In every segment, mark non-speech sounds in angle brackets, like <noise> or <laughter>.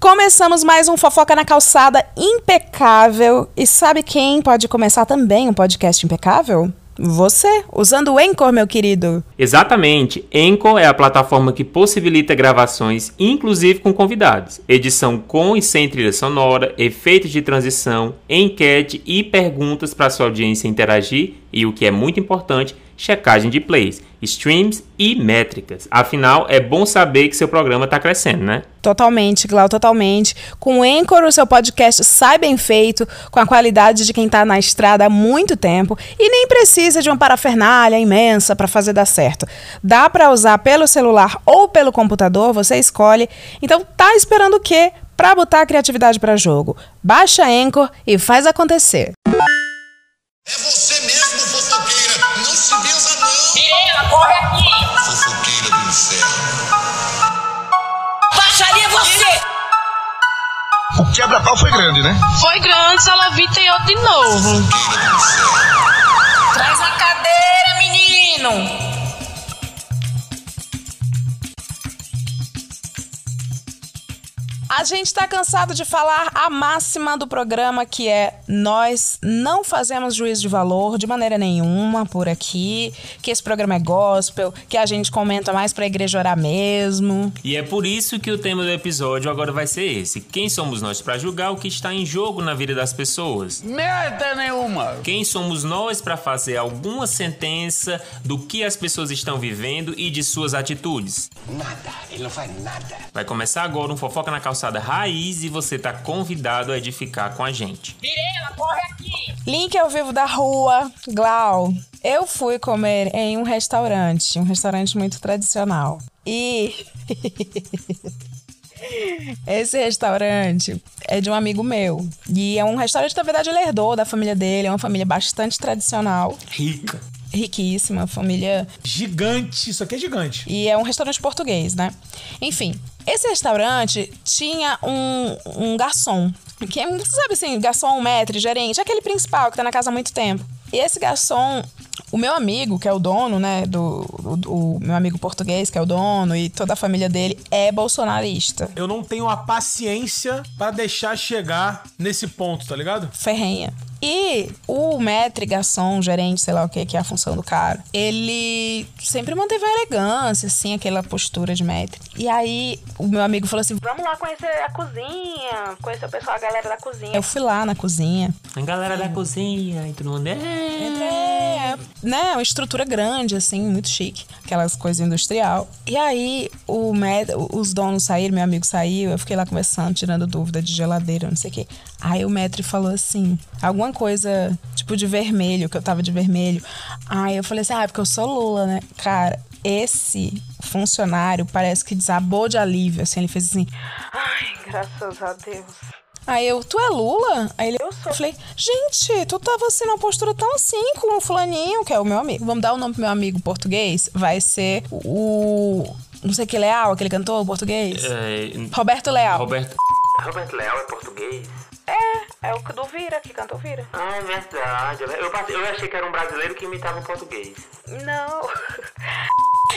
Começamos mais um Fofoca na Calçada impecável. E sabe quem pode começar também um podcast impecável? Você, usando o Anchor, meu querido. Exatamente. Anchor é a plataforma que possibilita gravações, inclusive com convidados, edição com e sem trilha sonora, efeitos de transição, enquete e perguntas para sua audiência interagir e, o que é muito importante, checagem de plays, streams e métricas. Afinal, é bom saber que seu programa está crescendo, né? Totalmente, Glau, totalmente. Com o Anchor, o seu podcast sai bem feito, com a qualidade de quem está na estrada há muito tempo e nem precisa de uma parafernália imensa para fazer dar certo. Dá para usar pelo celular ou pelo computador, você escolhe. Então, tá esperando o quê? Para botar a criatividade para jogo. Baixa Anchor e faz acontecer. É você Corre aqui! Fofoqueira do inferno. Baixaria você! O quebra-pau foi grande, né? Foi grande, Salavita e outro de novo. Traz a cadeira, menino! A gente está cansado de falar a máxima do programa que é nós não fazemos juízo de valor de maneira nenhuma por aqui, que esse programa é gospel, que a gente comenta mais pra igreja orar mesmo. E é por isso que o tema do episódio agora vai ser esse: quem somos nós para julgar o que está em jogo na vida das pessoas? Merda nenhuma! Quem somos nós para fazer alguma sentença do que as pessoas estão vivendo e de suas atitudes? Nada, ele não faz nada. Vai começar agora um fofoca na calçada raiz e você tá convidado a edificar com a gente. Mirela, corre aqui! Link ao vivo da rua, Glau. Eu fui comer em um restaurante, um restaurante muito tradicional. E <laughs> esse restaurante é de um amigo meu. E é um restaurante, na verdade, ele herdou da família dele, é uma família bastante tradicional, Rica. riquíssima, família Gigante, isso aqui é gigante. E é um restaurante português, né? Enfim, esse restaurante tinha um, um garçom. Que é, você sabe assim, garçom, maître, gerente, aquele principal que tá na casa há muito tempo. E esse garçom, o meu amigo, que é o dono, né? Do, do- o meu amigo português, que é o dono, e toda a família dele é bolsonarista. Eu não tenho a paciência pra deixar chegar nesse ponto, tá ligado? ferrenha. E o maître, garçom, gerente, sei lá o que, que é a função do cara, ele sempre manteve a elegância, assim, aquela postura de maître. E aí, o meu amigo falou assim: vamos lá conhecer a cozinha, conhecer o pessoal, a galera da cozinha. Eu fui lá na cozinha. A galera da cozinha e todo mundo. É. É, né, uma estrutura grande, assim, muito chique. Aquelas coisas industrial. E aí, o maître, os donos saíram, meu amigo saiu, eu fiquei lá conversando, tirando dúvida de geladeira, não sei o quê. Aí o maître falou assim, alguma coisa, tipo, de vermelho, que eu tava de vermelho. Aí eu falei assim, ah, é porque eu sou Lula, né? Cara, esse funcionário parece que desabou de alívio, assim, ele fez assim, ai, graças a Deus. Aí eu, tu é Lula? Aí ele, eu sou. Eu falei, gente, tu tava assim numa postura tão assim com o fulaninho, que é o meu amigo. Vamos dar o nome pro meu amigo português? Vai ser o. Não sei que Leal, aquele cantor português? É, Roberto Leal. Roberto. Roberto Leal é português? É, é o do Vira, que cantou Vira. Ah, é verdade. Eu, passei- eu achei que era um brasileiro que imitava um português. Não. <laughs>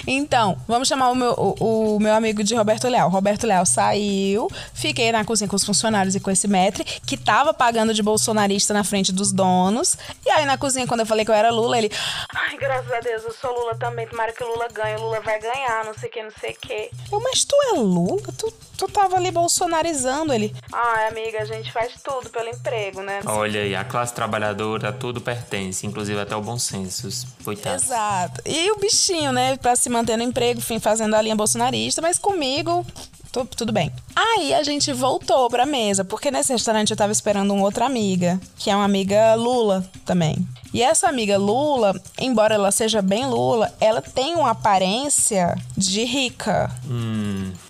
Então, vamos chamar o meu, o, o meu amigo de Roberto Leal. Roberto Leal saiu, fiquei na cozinha com os funcionários e com esse metre, que tava pagando de bolsonarista na frente dos donos. E aí na cozinha, quando eu falei que eu era Lula, ele. Ai, graças a Deus, eu sou Lula também. Tomara que o Lula ganhe, o Lula vai ganhar, não sei o que, não sei o que. Eu, mas tu é Lula? Tu, tu tava ali bolsonarizando ele. Ai, amiga, a gente faz tudo pelo emprego, né? Olha aí, a classe trabalhadora a tudo pertence, inclusive até o bom senso. Coitado. Exato. E o bichinho, né, pra se manter no emprego, enfim, fazendo a linha bolsonarista, mas comigo. tu- Tudo bem. Aí a gente voltou pra mesa, porque nesse restaurante eu tava esperando uma outra amiga, que é uma amiga Lula também. E essa amiga Lula, embora ela seja bem Lula, ela tem uma aparência de rica.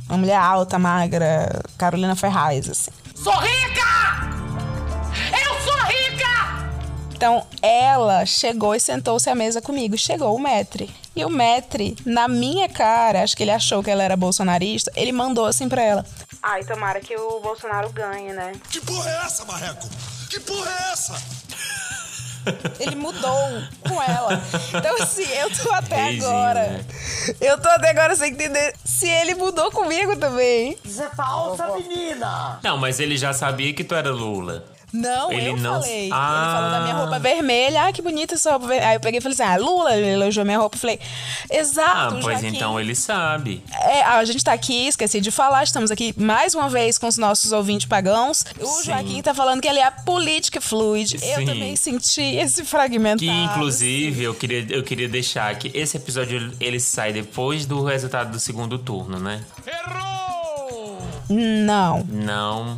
Uma mulher alta, magra, Carolina Ferraz, assim. Sou rica! Eu sou rica! Então ela chegou e sentou-se à mesa comigo. Chegou o Metre. E o Metre, na minha cara, acho que ele achou que ela era bolsonarista, ele mandou assim pra ela. Ai, tomara que o Bolsonaro ganhe, né? Que porra é essa, Marreco? Que porra é essa? Ele mudou com ela. Então, assim, eu tô até Reizinho, agora. né? Eu tô até agora sem entender se ele mudou comigo também. Isso é falsa, menina! Não, mas ele já sabia que tu era Lula. Não, Ele eu não- falei. Ah. Ele falou da minha roupa vermelha. Ah, que bonita essa roupa vermelha. Aí eu peguei e falei assim: ah, Lula, ele elogiou minha roupa. Eu falei, Ah, exato, pois Joaquim. então ele sabe. É, a gente tá aqui, esqueci de falar, estamos aqui mais uma vez com os nossos ouvintes pagãos. O Sim. Joaquim tá falando que ele é política fluid. Eu Sim. também senti esse fragmentado. Que inclusive eu queria, eu queria deixar que esse episódio ele sai depois do resultado do segundo turno, né? Não. Não.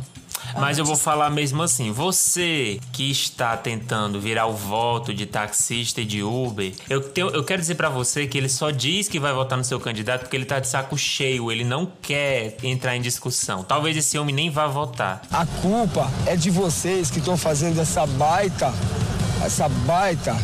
Mas eu vou falar mesmo assim, você que está tentando virar o voto de taxista e de Uber, eu, tenho- eu quero dizer pra você que ele só diz que vai votar no seu candidato porque ele tá de saco cheio, ele não quer entrar em discussão. Talvez esse homem nem vá votar. A culpa é de vocês que estão fazendo essa baita, essa baita.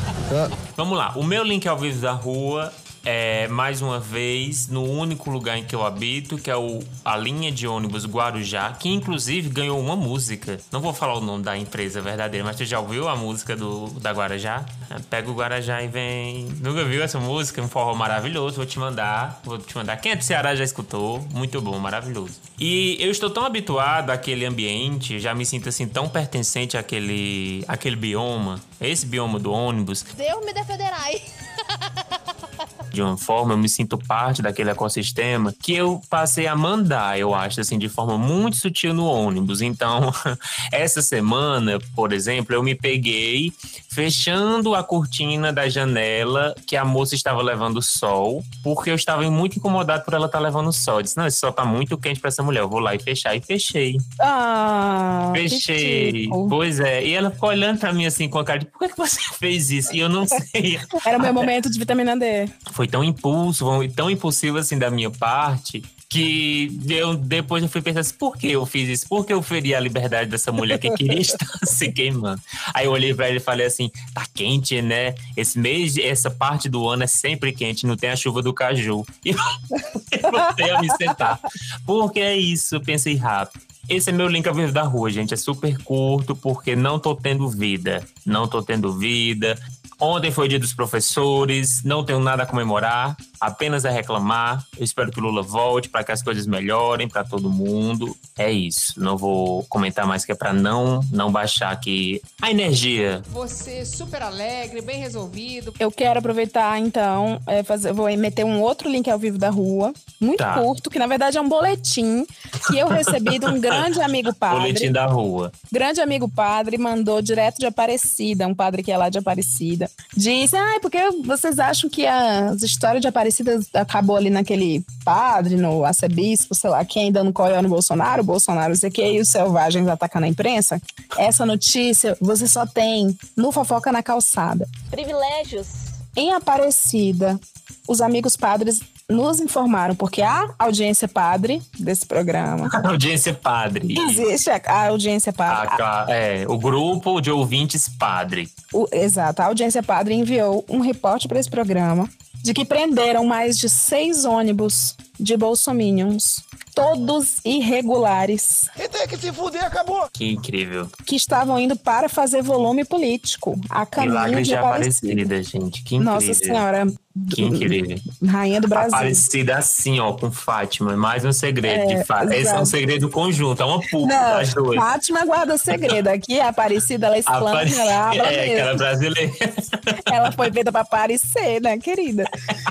Vamos lá, o meu link ao vivo da rua é, mais uma vez, no único lugar em que eu habito, que é o, a linha de ônibus Guarujá, que inclusive ganhou uma música. Não vou falar o nome da empresa verdadeira, mas tu já ouviu a música do, da Guarujá? É, Pega o Guarujá e vem. Nunca viu essa música? Um forró maravilhoso, vou te mandar. Vou te mandar. Quem é do Ceará já escutou? Muito bom, maravilhoso. E eu estou tão habituado àquele ambiente, já me sinto assim tão pertencente àquele, àquele bioma, esse bioma do ônibus, Deus me defenderai. <laughs> de uma forma, eu me sinto parte daquele ecossistema que eu passei a mandar, eu acho, assim, de forma muito sutil no ônibus. Então, <laughs> essa semana, por exemplo, eu me peguei fechando a cortina da janela que a moça estava levando sol, porque eu estava muito incomodado por ela estar levando sol. Eu disse, não, esse sol tá muito quente para essa mulher, eu vou lá e fechar. E fechei. Ah, Fechei. Pois é. E ela ficou olhando pra mim assim com a cara de por que, que você <laughs> fez isso? E eu não <laughs> sei. Era o meu momento de vitamina D. Foi tão impulso, tão impulsivo assim da minha parte. Que eu, depois eu fui pensar assim, por que eu fiz isso? Por que eu feri a liberdade dessa mulher que queria <laughs> estar se queimando? Aí eu olhei pra ele e falei assim, tá quente, né? Esse mês, essa parte do ano é sempre quente, não tem a chuva do caju. <laughs> E eu voltei a me sentar. Porque é isso, eu pensei rápido. Esse é meu link ao vivo da rua, gente. É super curto, porque não tô tendo vida. Não tô tendo vida. Ontem foi o dia dos professores, não tenho nada a comemorar, apenas a reclamar. Eu espero que o Lula volte para que as coisas melhorem para todo mundo. É isso. Não vou comentar mais que é para não não baixar aqui a energia. Você super alegre, bem resolvido. Eu quero aproveitar, então, é, fazer, vou meter um outro link ao vivo da rua, muito Tá. curto, que na verdade é um boletim que eu recebi de um grande amigo <laughs> padre. Boletim da rua. Grande amigo padre mandou direto de Aparecida, um padre que é lá de Aparecida. Disse, ai, porque vocês acham que as histórias de Aparecida acabou ali naquele padre, no arcebispo, sei lá quem, dando coió no Bolsonaro, o Bolsonaro, não sei o que, e os selvagens atacando a imprensa? Essa notícia você só tem no Fofoca na Calçada. Privilégios. Em Aparecida, os amigos padres nos informaram, porque a audiência padre desse programa. <laughs> Audiência padre. Existe a, a audiência padre. A- a- é, o grupo de ouvintes padre. O- exato, a audiência padre enviou um reporte para esse programa de que prenderam mais de seis ônibus de bolsominions, todos irregulares, Quem tem que se fuder, acabou. Que incrível. que estavam indo para fazer volume político a caminho Milagres de Aparecida. Aparecida, gente. Que incrível. Nossa Senhora, Que incrível. rainha do Brasil. Aparecida assim, ó, com Fátima. Mais um segredo É, de Fátima. Esse é um segredo conjunto, é uma Não, das duas. Fátima guarda segredo. Aqui a Aparecida, ela explana, Apare- ela habla É, mesmo. aquela brasileira. <laughs> Ela foi feita para aparecer, né, querida?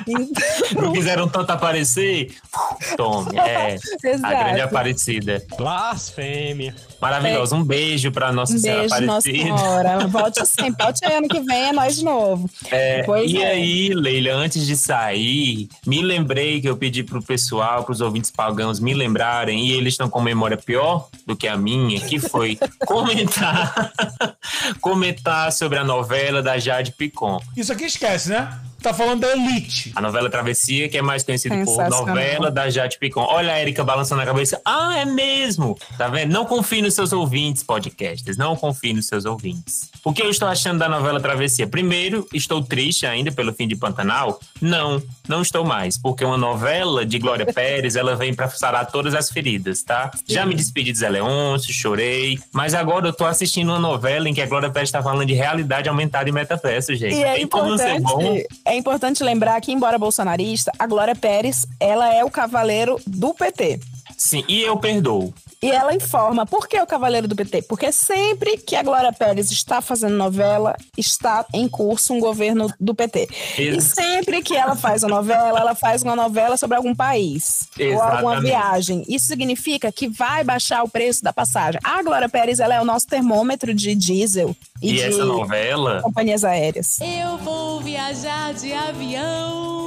Então, Não quiseram tanto aparecer? Tome, é. <laughs> A Exato. grande Aparecida. Blasfêmia. Maravilhosa. Um beijo pra Nossa um Senhora beijo, Nossa Aparecida. Senhora. Volte sempre, volte ano que vem, é nós de novo. É, e é. aí, Leila, antes de sair, me lembrei que eu pedi pro pessoal, pros ouvintes pagãos me lembrarem, e eles estão com memória pior do que a minha, que foi <laughs> comentar, <laughs> comentar sobre a novela da Jade Picon. Isso aqui esquece, né? Tá falando da Elite. A novela Travessia, que é mais conhecida por novela da Jade Picon. Olha a Erika balançando a cabeça. Ah, é mesmo? Tá vendo? Não confie nos seus ouvintes, podcasters. Não confie nos seus ouvintes. O que eu estou achando da novela Travessia? Primeiro, estou triste ainda pelo fim de Pantanal? Não, não estou mais. Porque uma novela de Glória <laughs> Pérez, ela vem pra sarar todas as feridas, tá? Já me despedi de Zé Leôncio, chorei. Mas agora eu tô assistindo uma novela em que a Glória Pérez tá falando de realidade aumentada e metaverso, gente. E é Tem como ser bom. importante, é importante lembrar que, embora bolsonarista, a Glória Pérez, ela é o cavaleiro do PT. Sim, e eu perdoo. E ela informa por que o cavaleiro do PT? Porque sempre que a Glória Pérez está fazendo novela, está em curso um governo do PT. E Ex- sempre que ela faz uma novela, ela faz uma novela sobre algum país ou alguma Exatamente. viagem. Isso significa que vai baixar o preço da passagem. A Glória Pérez ela é o nosso termômetro de diesel e, E de essa novela, companhias aéreas. Eu vou viajar de avião.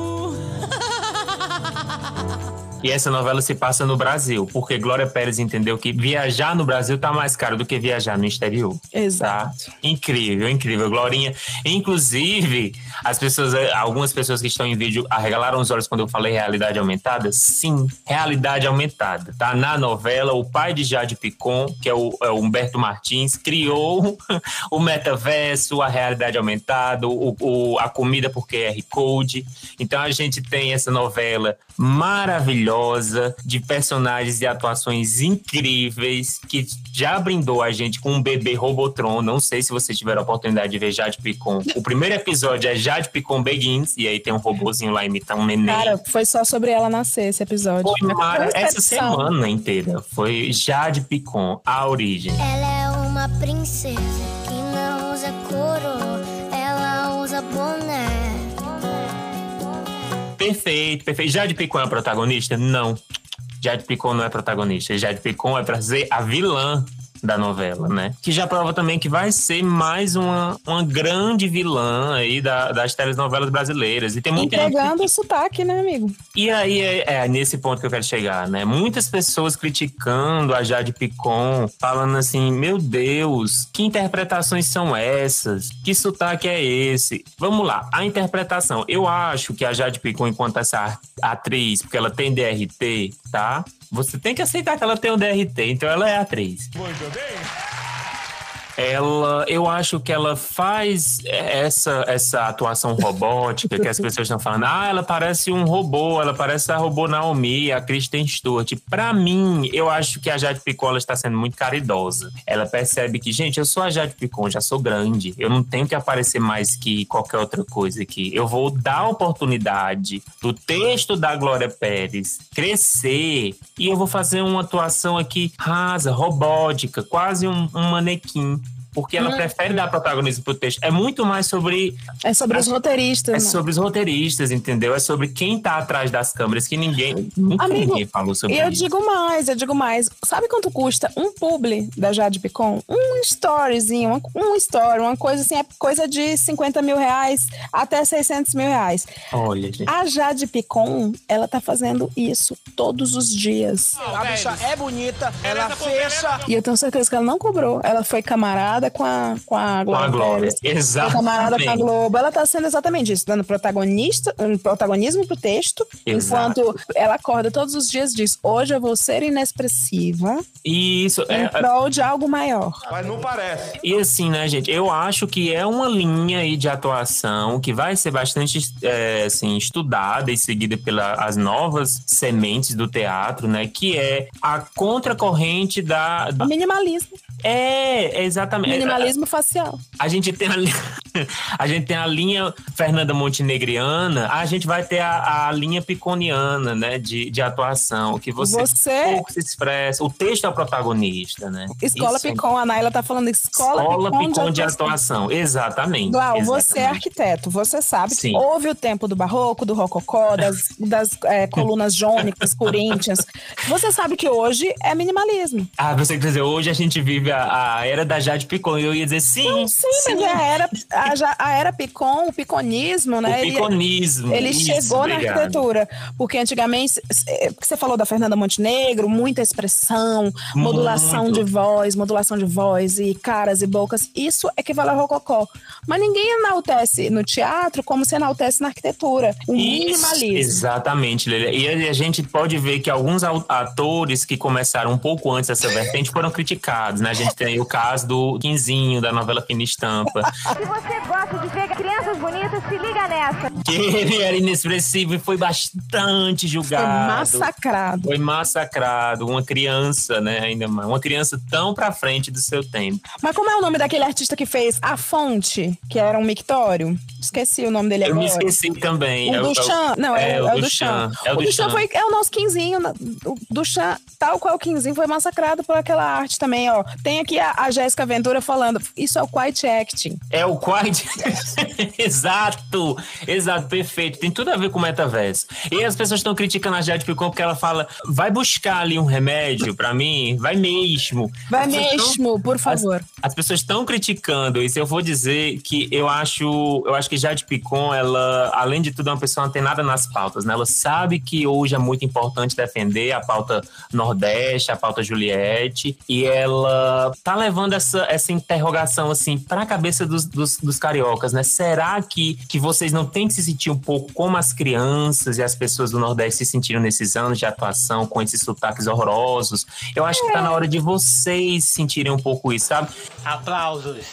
E essa novela se passa no Brasil, porque Glória Pérez entendeu que viajar no Brasil tá mais caro do que viajar no exterior. Exato. Tá? Incrível, incrível, Glorinha. Inclusive, as pessoas, algumas pessoas que estão em vídeo arregalaram os olhos quando eu falei realidade aumentada. Sim, realidade aumentada. Tá na novela, o pai de Jade Picon, que é o, é o Humberto Martins, criou <laughs> o metaverso, a realidade aumentada, o, o- a comida por QR Code. Então a gente tem essa novela maravilhosa de personagens e atuações incríveis que já brindou a gente com um bebê Robotron. Não sei se vocês tiveram a oportunidade de ver Jade Picon. O primeiro episódio é Jade Picon Begins e aí tem um robozinho lá imitando um neném. Cara, foi só sobre ela nascer esse episódio. Foi mara- essa semana inteira foi Jade Picon, a origem. Ela é uma princesa que não usa coroa, ela usa boné. Perfeito, perfeito. Jade Picon é a protagonista? Não. Jade Picon não é protagonista. Jade Picon é pra ser a vilã da novela, né? Que já prova também que vai ser mais uma, uma grande vilã aí da- das telenovelas brasileiras. E tem muita gente Entregando o sotaque, né, amigo? E aí é, é nesse ponto que eu quero chegar, né? Muitas pessoas criticando a Jade Picon, falando assim: meu Deus, que interpretações são essas? Que sotaque é esse? Vamos lá, a interpretação. Eu acho que a Jade Picon, enquanto essa atriz, porque ela tem DRT, tá? Você tem que aceitar que ela tem o DRT, então ela é atriz. Muito bem. Ela, eu acho que ela faz essa, essa atuação robótica que as pessoas estão falando. Ah, ela parece um robô, ela parece a robô Naomi, a Kristen Stewart. Pra mim, eu acho que a Jade Picon está sendo muito caridosa. Ela percebe que, gente, eu sou a Jade Picon, já sou grande. Eu não tenho que aparecer mais que qualquer outra coisa aqui. Eu vou dar a oportunidade do texto da Glória Pérez crescer e eu vou fazer uma atuação aqui rasa, robótica, quase um, um manequim. Porque ela Hum. prefere dar protagonismo pro texto. É muito mais sobre. É sobre os roteiristas. É né? sobre os roteiristas, entendeu? É sobre quem tá atrás das câmeras, que ninguém. Nunca Amigo, ninguém falou sobre E eu isso. digo mais, eu digo mais. Sabe quanto custa um publi da Jade Picon? Um storyzinho, um, um story, uma coisa assim, é coisa de 50 mil reais até 600 mil reais. Olha, gente. A Jade Picon, ela tá fazendo isso todos os dias. A bicha é bonita, ela fecha. E eu tenho certeza que ela não cobrou. Ela foi camarada com a, com a Com Glória. a Glória. Foi camarada com a. Globo. Ela tá sendo exatamente isso, dando protagonista, um protagonismo pro texto, Exato. enquanto ela acorda todos os dias e diz: Hoje eu vou ser inexpressiva Isso. em É, prol de algo maior. Mas não parece. E assim, né, gente? Eu acho que é uma linha aí de atuação que vai ser bastante é, assim, estudada e seguida pelas novas sementes do teatro, né? Que é a contracorrente da. O minimalismo. É, exatamente. Minimalismo facial. A gente tem a, <laughs> a gente tem a linha Fernanda Montenegriana, a gente vai ter a, a linha piconiana, né, de, de atuação, que você, Você- pouco se expressa. O texto é o protagonista, né? Escola Isso é- Picon, a Naila tá falando escola, Escola Picon, Picon de atuação, exatamente. Glau, você é exatamente. arquiteto, você sabe Sim. que houve o tempo do barroco, do rococó, das, <laughs> das é, colunas jônicas, coríntias. Você sabe que hoje é minimalismo. Ah, você quer dizer, hoje a gente vive a, a era da Jade Picon, e eu ia dizer sim, Sim, mas é a era, a, a era Picon, o piconismo, né? o ele- piconismo. Ele Isso, chegou na obrigado. arquitetura, porque antigamente, é, porque você falou da Fernanda Montenegro, muita expressão, modulação Muito. de voz, modulação de voz e caras e bocas, isso equivale ao rococó. Mas ninguém enaltece no teatro como se enaltece na arquitetura, o Isso, minimalismo. Exatamente, Lélia. E a gente pode ver que alguns atores que começaram um pouco antes dessa vertente foram criticados, né? A gente tem o caso do Da novela Fina Estampa. <laughs> Se você gosta de ver crianças bonitas, se liga nessa. Que ele era inexpressivo e foi bastante julgado. Foi massacrado. Foi massacrado. Uma criança, né? Ainda mais. Uma criança tão pra frente do seu tempo. Mas como é o nome daquele artista que fez A Fonte, que era um mictório? Esqueci o nome dele Eu agora. me esqueci também. O É Duchamp. Não, é, é, é o o Duchamp. Duchamp. É o o Duchamp Duchamp. foi, é o nosso quinzinho. na- O Duchamp, tal qual o quinzinho, foi massacrado por aquela arte também, ó. Tem aqui a, a Jéssica Ventura falando, isso é o quiet acting. É o Quiet. <laughs> exato, exato, perfeito. Tem tudo a ver com o metaverso. E as pessoas estão criticando a Jade Picon porque ela fala: vai buscar ali um remédio pra mim, vai mesmo. Vai As pessoas tão- mesmo, por favor. As pessoas estão criticando, e se eu vou dizer que eu acho, eu acho que Jade Picon, ela, além de tudo, é uma pessoa antenada nas pautas, né? Ela sabe que hoje é muito importante defender a pauta Nordeste, a pauta Juliette, e ela tá levando essa, essa interrogação, assim, pra cabeça dos, dos, dos cariocas, né? Será que, que vocês não têm que se sentir um pouco como as crianças e as pessoas do Nordeste se sentiram nesses anos de atuação com esses sotaques horrorosos? Eu acho que tá na hora de vocês sentirem um pouco isso, sabe? Aplausos.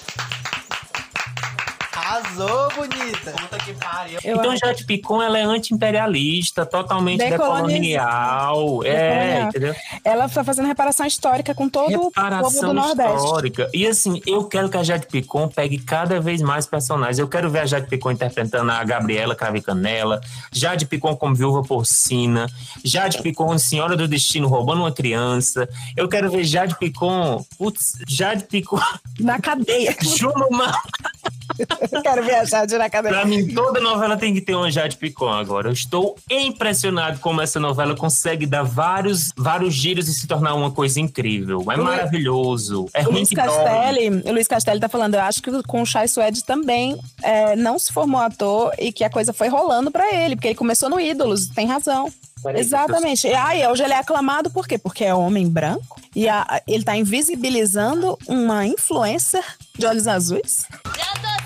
Arrasou, bonita. Puta que pariu. então, Jade Picon, ela é anti-imperialista, totalmente decolonial. É, Decolonial. entendeu? Ela tá fazendo reparação histórica com todo o povo do Reparação Nordeste. histórica. E assim, eu quero que a Jade Picon pegue cada vez mais personagens. Eu quero ver a Jade Picon interpretando a Gabriela Crave Canela, Jade Picon como viúva porcina, Jade Picon Senhora do Destino roubando uma criança. Eu quero ver Jade Picon, putz, Jade Picon Na cadeia. <laughs> Jumama. Eu quero ver a Jade na cadeia. Pra mim, toda novela tem que ter uma Jade Picon agora. Eu estou impressionado como essa novela consegue dar vários, vários giros e se tornar uma coisa incrível. É Luiz- maravilhoso. É o ruim Luiz. Castelli, o Luiz Castelli tá falando, eu acho que com o Chai Suede também é, não se formou ator e que a coisa foi rolando pra ele, porque ele começou no Ídolos, tem razão. Exatamente. E aí, hoje ele é aclamado por quê? Porque é homem branco e a- ele tá invisibilizando uma influencer de olhos azuis. Descansa,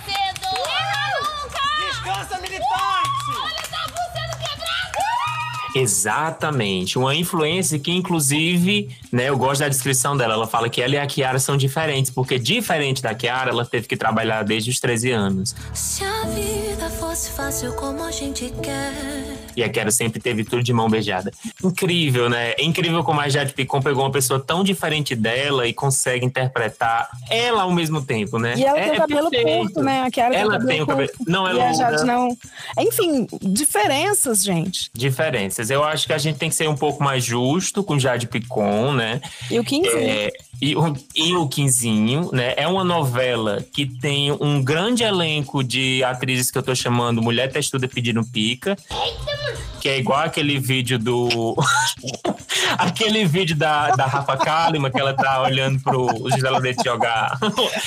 Exatamente. Uma influência que, inclusive, né, eu gosto da descrição dela. Ela fala que ela e a Kiara são diferentes, porque diferente da Kiara, ela teve que trabalhar desde os 13 anos. Se a vida fosse fácil como a gente quer. E a Kiara sempre teve tudo de mão beijada. Incrível, né? É incrível como a Jade Picon pegou uma pessoa tão diferente dela e consegue interpretar ela ao mesmo tempo, né? E ela é, tem o cabelo perfeito. curto, né? A Kiara Ela tem o cabelo. curto. Não, e ela a Jade não. Enfim, diferenças, gente. Diferenças. Eu acho que a gente tem que ser um pouco mais justo com Jade Picon, né? E o Quinzinho. É, e, o, e o Quinzinho, né? É uma novela que tem um grande elenco de atrizes que eu tô chamando Mulher Testuda Pedindo Pica. Que é igual aquele vídeo do. <laughs> aquele vídeo da, da Rafa Kalimann, que ela tá olhando pro José Ladete jogar.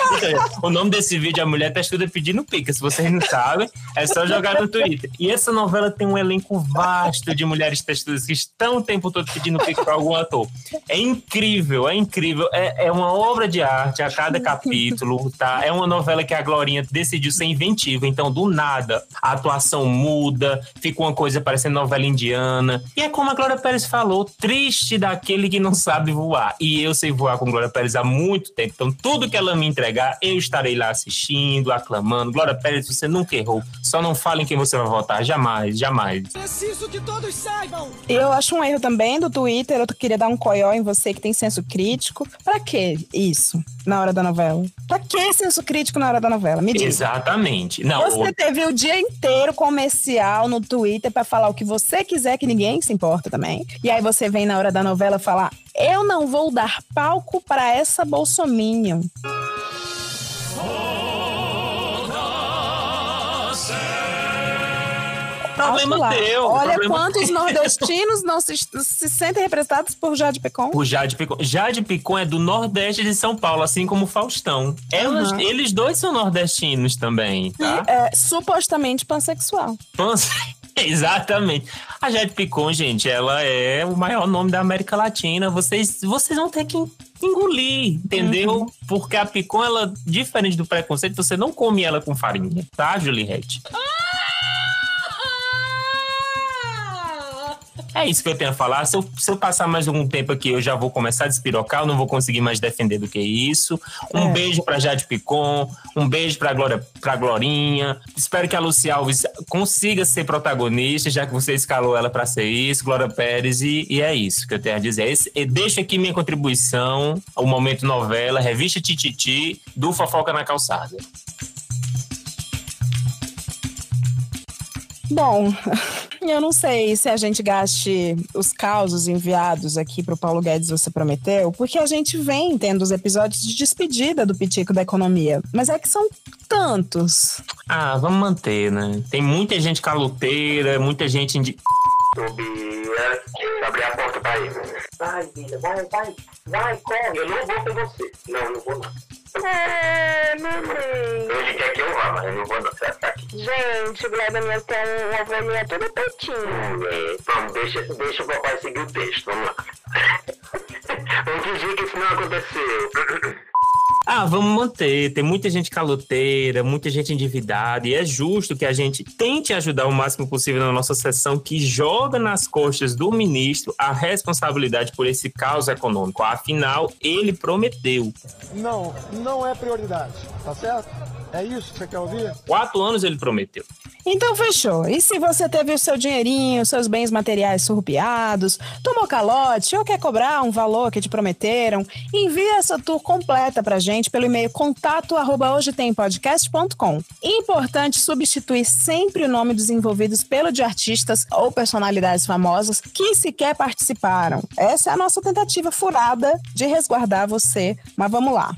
<laughs> o nome desse vídeo é Mulher Testuda Pedindo Pica. Se vocês não sabem, é só jogar no Twitter. E essa novela tem um elenco vasto de mulheres testudas que estão o tempo todo pedindo pica pra algum ator. É incrível, é incrível. É, é uma obra de arte a cada capítulo, tá? É uma novela que a Glorinha decidiu ser inventiva. Então, do nada, a atuação muda, fica uma coisa parecendo novela indiana. E é como a Glória Pérez falou, triste daquele que não sabe voar. E eu sei voar com Glória Pérez há muito tempo. Então, tudo que ela me entregar, eu estarei lá assistindo, aclamando. Glória Pérez, você nunca errou. Só não fale em quem você vai votar. Jamais, jamais. Preciso que todos saibam. Eu acho um erro também do Twitter. Eu queria dar um coió em você que tem senso crítico. Pra que isso na hora da novela? Pra que senso crítico na hora da novela? Me diz. Exatamente. Não, Você teve o dia inteiro comercial no Twitter pra falar o que você quiser, que ninguém se importa também. E aí você vem na hora da novela falar: eu não vou dar palco pra essa bolsominion. Problema lá. teu, Olha problema quantos teu. nordestinos não se, se sentem representados por Jade Picon. O Jade Picon. Jade Picon é do Nordeste de São Paulo, assim como Faustão. Elas- Uhum. Eles dois são nordestinos também, tá? E é supostamente pansexual. Pans- <laughs> <laughs> Exatamente. A Jade Picon, gente, ela é o maior nome da América Latina. Vocês, vocês vão ter que engolir, entendeu? Uhum. Porque a Picon, ela, diferente do preconceito, você não come ela com farinha, tá, Juliette? É isso que eu tenho a falar. Se eu, se eu passar mais algum tempo aqui, eu já vou começar a despirocar, eu não vou conseguir mais defender do que isso. Um É. beijo pra Jade Picon, um beijo pra, Glória, pra Glorinha. Espero que a Luci Alves consiga ser protagonista, já que você escalou ela pra ser isso, Glória Pérez, e, e é isso que eu tenho a dizer. Esse, e deixo aqui minha contribuição ao Momento Novela, Revista Tititi, do Fofoca na Calçada. Bom, <laughs> eu não sei se a gente gaste os causos enviados aqui pro Paulo Guedes, você prometeu, porque a gente vem tendo os episódios de despedida do Pitico da Economia. Mas é que são tantos. Ah, vamos manter, né? Tem muita gente caluteira, muita gente. Indi... Tobias, abrir a porta pra ele. Vai, vida, vai, vai, vai, corre. Eu não vou com você. Não, não vou não. É, mamãe. Ele quer que eu vá, mas eu não vou não. Você vai ficar aqui. Gente, o Gleba minha tem uma ovelhinha toda pretinha. É, vamos, deixa, deixa o papai seguir o texto. Vamos lá. <laughs> Vamos fingir que isso não aconteceu. Ah, vamos manter. Tem muita gente caloteira, muita gente endividada, e é justo que a gente tente ajudar o máximo possível na nossa sessão que joga nas costas do ministro a responsabilidade por esse caos econômico. Afinal, ele prometeu. Não, não é prioridade, tá certo? É isso que você quer ouvir? Quatro anos ele prometeu. Então fechou. E se você teve o seu dinheirinho, seus bens materiais surrupiados, tomou calote ou quer cobrar um valor que te prometeram, envie essa tour completa pra gente pelo e-mail contato. Importante substituir sempre o nome dos envolvidos pelo de artistas ou personalidades famosas que sequer participaram. Essa é a nossa tentativa furada de resguardar você. Mas vamos lá.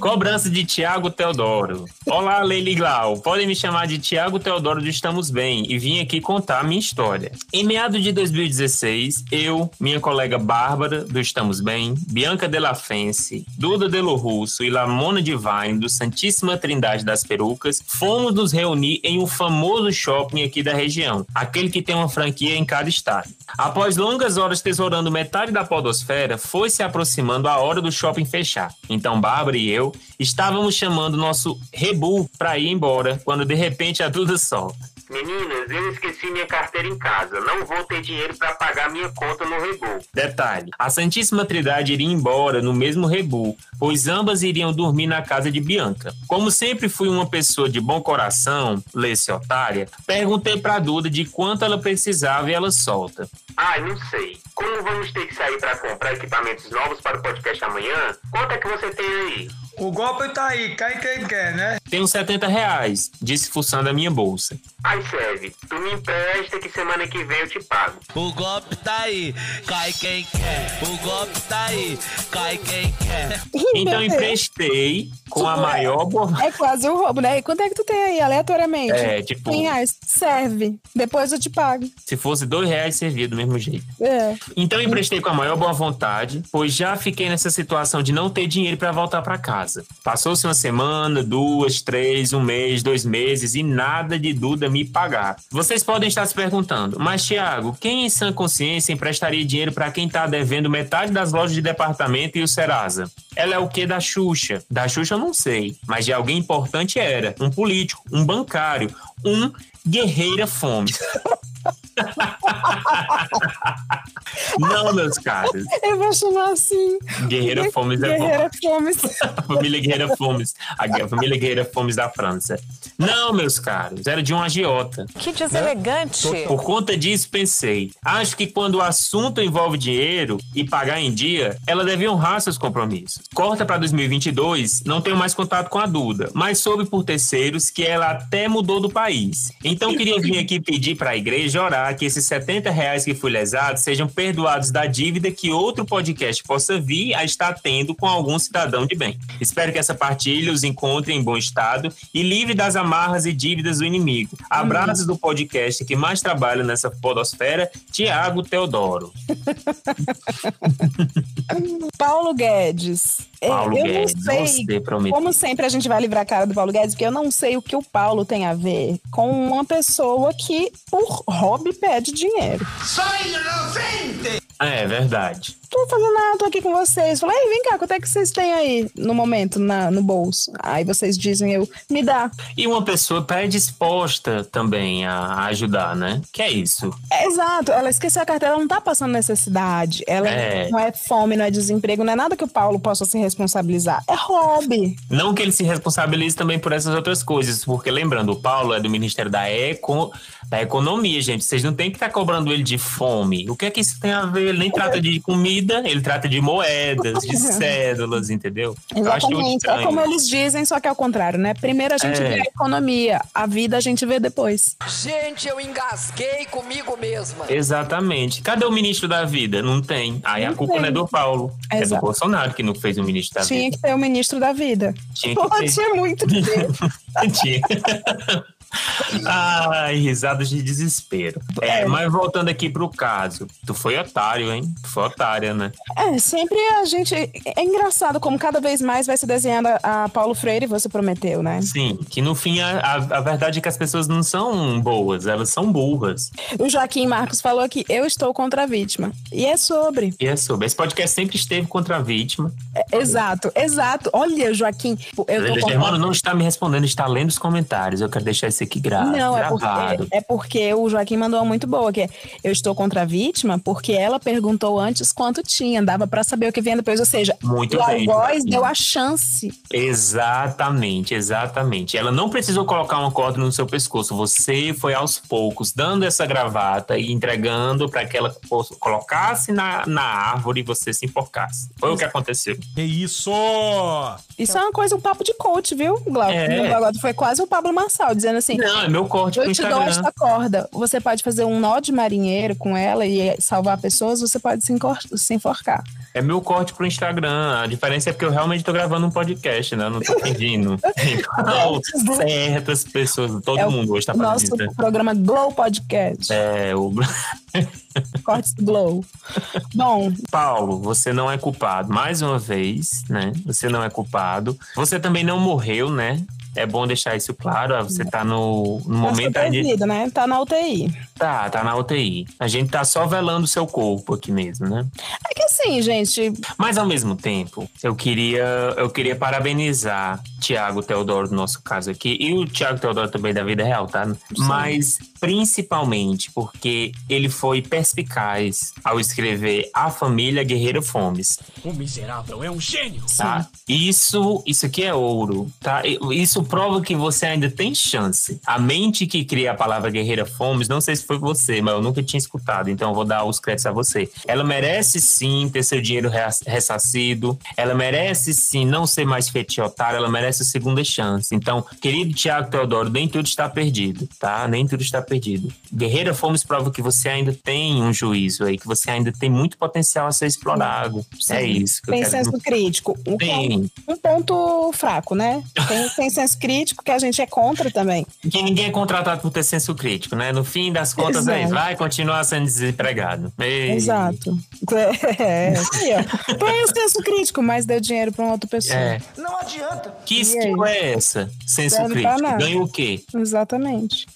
Cobrança de Tiago Teodoro. Olá, Leili Glau. Podem me chamar de Tiago Teodoro do Estamos Bem e vim aqui contar a minha história. Em meados de 2016, eu, minha colega Bárbara do Estamos Bem, Bianca Della Fence, Duda Delo Russo e Lamona Divine do Santíssima Trindade das Perucas, fomos nos reunir em um famoso shopping aqui da região, aquele que tem uma franquia em cada estado. Após longas horas tesourando metade da podosfera, foi se aproximando a hora do shopping fechar. Então Bárbara e eu estávamos chamando nosso rebu para ir embora, quando de repente a Duda solta. Meninas, eu esqueci minha carteira em casa. Não vou ter dinheiro pra pagar minha conta no Rebu. Detalhe: a Santíssima Trindade iria embora no mesmo rebu, pois ambas iriam dormir na casa de Bianca. Como sempre fui uma pessoa de bom coração, lê-se otária, perguntei pra Duda de quanto ela precisava e ela solta. Ai, não sei. Como vamos ter que sair pra comprar equipamentos novos para o podcast amanhã? Quanto é que você tem aí? O golpe tá aí, cai quem quer, né? Tenho 70 reais, disse fuçando a minha bolsa. Ai, serve. Tu me empresta que semana que vem eu te pago. O golpe tá aí, cai quem quer. O golpe tá aí, cai quem quer. Então emprestei com a maior boa. É quase um roubo, né? E quanto é que tu tem aí, aleatoriamente? É, tipo- 100 reais. Serve. Depois eu te pago. Se fosse dois reais, servia do mesmo jeito. É. Então emprestei com a maior boa vontade, pois já fiquei nessa situação de não ter dinheiro para voltar para casa. Passou-se uma semana, duas, três, um mês, dois meses e nada de Duda me pagar. Vocês podem estar se perguntando, mas Thiago, quem em sã consciência emprestaria dinheiro para quem tá devendo metade das lojas de departamento e o Serasa? Ela é o que da Xuxa? Da Xuxa eu não sei, mas de alguém importante era. Um político, um bancário, um guerreira fome. <laughs> Não, meus caros. Eu vou chamar assim. Guerreira Fomes é bom. Guerreira Fomes. A <laughs> família Guerreira Fomes. A família Guerreira Fomes da França. Não, meus caros. Era de um agiota. Que deselegante. Por conta disso, pensei. Acho que quando o assunto envolve dinheiro e pagar em dia, ela deve honrar seus compromissos. Corta para 2022, não tenho mais contato com a Duda, mas soube por terceiros que ela até mudou do país. Então queria vir aqui pedir para a igreja orar que esses 70 reais que fui lesado sejam perdoados da dívida que outro podcast possa vir a estar tendo com algum cidadão de bem. Espero que essa partilha os encontre em bom estado e livre das amarras e dívidas do inimigo. Abraços do podcast que mais trabalha nessa podosfera, Tiago Teodoro. <laughs> Paulo Guedes. É, Paulo eu Guedes, não sei. Como sempre, a gente vai livrar a cara do Paulo Guedes, porque eu não sei o que o Paulo tem a ver com uma pessoa que, por hobby, pede dinheiro. Sou inocente! É verdade. Tô fazendo nada, tô aqui com vocês. Falei, vem cá, quanto é que vocês têm aí no momento, na, no bolso? Aí vocês dizem, eu, me dá. E uma pessoa predisposta também a ajudar, né? Que é isso. É, exato, ela esqueceu a carteira, ela não tá passando necessidade. Ela É. não é fome, não é desemprego, não é nada que o Paulo possa se responsabilizar. É hobby. Não que ele se responsabilize também por essas outras coisas, porque lembrando, o Paulo é do Ministério da, Eco, da Economia, gente. Vocês não têm que estar cobrando ele de fome. O que é que isso tem a ver? Ele nem trata de comida, ele trata de moedas, de <laughs> cédulas, entendeu? Eu acho Exatamente. É como eles dizem, só que é o contrário, né? Primeiro a gente É. vê a economia, a vida a gente vê depois. Gente, eu engasguei comigo mesma. Exatamente. Cadê o ministro da vida? Não tem. Aí a Não culpa tem. não é do Paulo. É do Exato. Bolsonaro que não fez o ministro da Tinha vida. que ter o ministro da vida. Tinha que Pô, ter. tinha muito <laughs> que ter. Tinha. <laughs> Ai, risadas de desespero. É, mas voltando aqui pro caso. Tu foi otário, hein? Tu foi otária, né? É, sempre a gente. É engraçado como cada vez mais vai se desenhando a, Paulo Freire, você prometeu, né? Sim, que no fim a, a, a verdade é que as pessoas não são boas, elas são burras. O Joaquim Marcos falou aqui: eu estou contra a vítima. E é sobre. E é sobre. Esse podcast sempre esteve contra a vítima. É, exato, exato. Olha, Joaquim, eu tô Germano não está me respondendo, está lendo os comentários. Eu quero deixar isso aqui gra Não, é porque, é porque o Joaquim mandou uma muito boa, que é eu estou contra a vítima porque ela perguntou antes quanto tinha, dava pra saber o que vinha depois, ou seja, Muito o bem, algoz deu a chance. Exatamente, exatamente. Ela não precisou colocar uma corda no seu pescoço. Você foi aos poucos dando essa gravata e entregando para que ela colocasse na, na árvore e você se enforcasse. Foi o que aconteceu. Que isso! Isso é uma coisa, um papo de coach, viu, Glauco? É. Foi quase o Pablo Marçal, dizendo assim: Não, é meu corte Eu te dou Instagram. esta corda. Você pode fazer um nó de marinheiro com ela e salvar pessoas, você pode se, se enforcar. É meu corte pro Instagram. A diferença é porque eu realmente tô gravando um podcast, né? Eu não tô fingindo. Igual <laughs> certas pessoas, todo É mundo hoje tá fazendo Nosso isso. né? programa Glow Podcast. É, o <laughs> Cortes do Glow. Bom, Paulo, você não é culpado. Mais uma vez, né? Você não é culpado. Você também não morreu, né? É bom deixar isso claro. Você tá no, no tá momento de... sobrevida, né? Tá na UTI. Tá, tá na UTI. A gente tá só velando o seu corpo aqui mesmo, né? É que assim, gente. Mas ao mesmo tempo, eu queria, eu queria parabenizar Tiago Teodoro, no nosso caso aqui, e o Tiago Teodoro também da vida real, tá? Mas principalmente porque ele foi perspicaz ao escrever A Família Guerreiro Fomes. O miserável é um gênio. Tá? Isso, isso aqui é ouro, tá? Isso prova que você ainda tem chance. A mente que cria a palavra Guerreira Fomes, não sei se foi você, mas eu nunca tinha escutado, então eu vou dar os créditos a você. Ela merece sim ter seu dinheiro ressarcido, ela merece sim não ser mais fetiotária, ela merece a segunda chance. Então, querido Tiago Teodoro, nem tudo está perdido, tá? Nem tudo está perdido. Guerreira Fomes prova que você ainda tem um juízo aí, que você ainda tem muito potencial a ser explorado. É isso que eu Tem quero senso crítico. O que é Tem. um ponto fraco, né? Tem, tem <laughs> senso crítico que a gente é contra também. Que ninguém é contratado por ter senso crítico, né? No fim das contas, é, Exato. vai continuar sendo desempregado. Ei. Exato. <laughs> É, aí, ó. Tem o senso crítico, mas deu dinheiro pra uma outra pessoa. É. Não adianta. Que skill é essa? Senso pra crítico. Ganha o quê? Exatamente.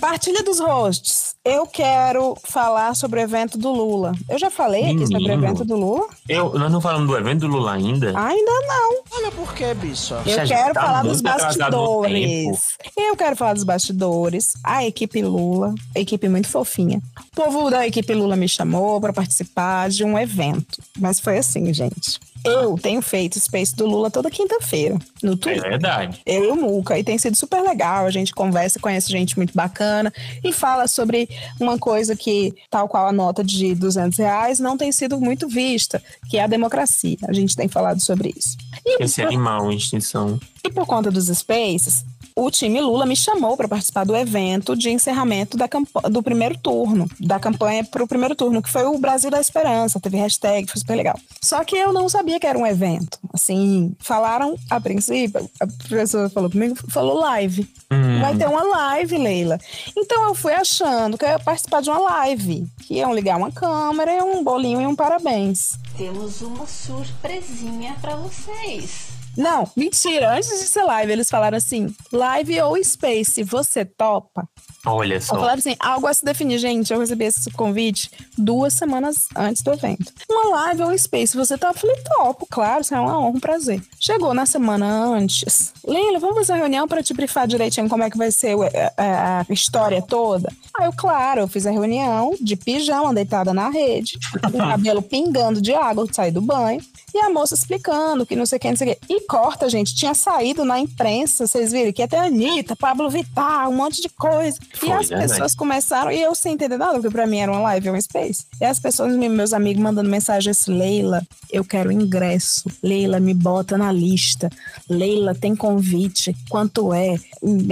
Partilha dos hosts. Eu quero falar sobre o evento do Lula. Eu já falei aqui sobre o Menino. evento do Lula? Eu, nós não falamos do evento do Lula ainda? Ainda não. Olha por que, bicho. Eu quero tá falar dos bastidores. Eu quero falar dos bastidores. A equipe Lula, equipe muito fofinha. O povo da equipe Lula me chamou para participar de um evento. Mas foi assim, gente. Eu tenho feito Space do Lula toda quinta-feira no É Twitter. verdade. Eu e o Muca, e tem sido super legal. A gente conversa, conhece gente muito bacana e fala sobre uma coisa que, tal qual a nota de 200 reais, não tem sido muito vista, que é a democracia. A gente tem falado sobre isso. E Esse animal em extinção. e por conta dos Spaces, o time Lula me chamou para participar do evento de encerramento da do primeiro turno, da campanha para o primeiro turno, que foi o Brasil da Esperança. Teve hashtag, foi super legal. Só que eu não sabia que era um evento. Assim, falaram a princípio, a professora falou comigo, falou live. Hum. Vai ter uma live, Leila. Então eu fui achando que eu ia participar de uma live, que iam ligar uma câmera, um bolinho e um parabéns. Temos uma surpresinha pra vocês. Não, mentira. Antes de ser live, eles falaram assim: live ou space, você topa? Olha só. falava assim, algo a se definir, gente. Eu recebi esse convite duas semanas antes do evento. Uma live ou um space, você topa? Eu falei, topo, claro, isso é uma honra, um prazer. Chegou na semana antes. Leila, vamos fazer uma reunião pra te brifar direitinho como é que vai ser é, é, a história toda? Aí eu, claro, eu fiz a reunião de pijama, deitada na rede, o cabelo <laughs> pingando de água, eu saí do banho. E a moça explicando que não sei o que, não sei o que. E corta, gente. Tinha saído na imprensa, vocês viram, que até a Anitta, Pablo Vittar, um monte de coisa. Foi, e as verdade. pessoas começaram, e eu sem entender nada, porque pra mim era uma live, um space. E as pessoas, me- meus amigos, mandando mensagem assim: Leila, eu quero ingresso. Leila, me bota na lista. Leila, tem convite. Quanto é?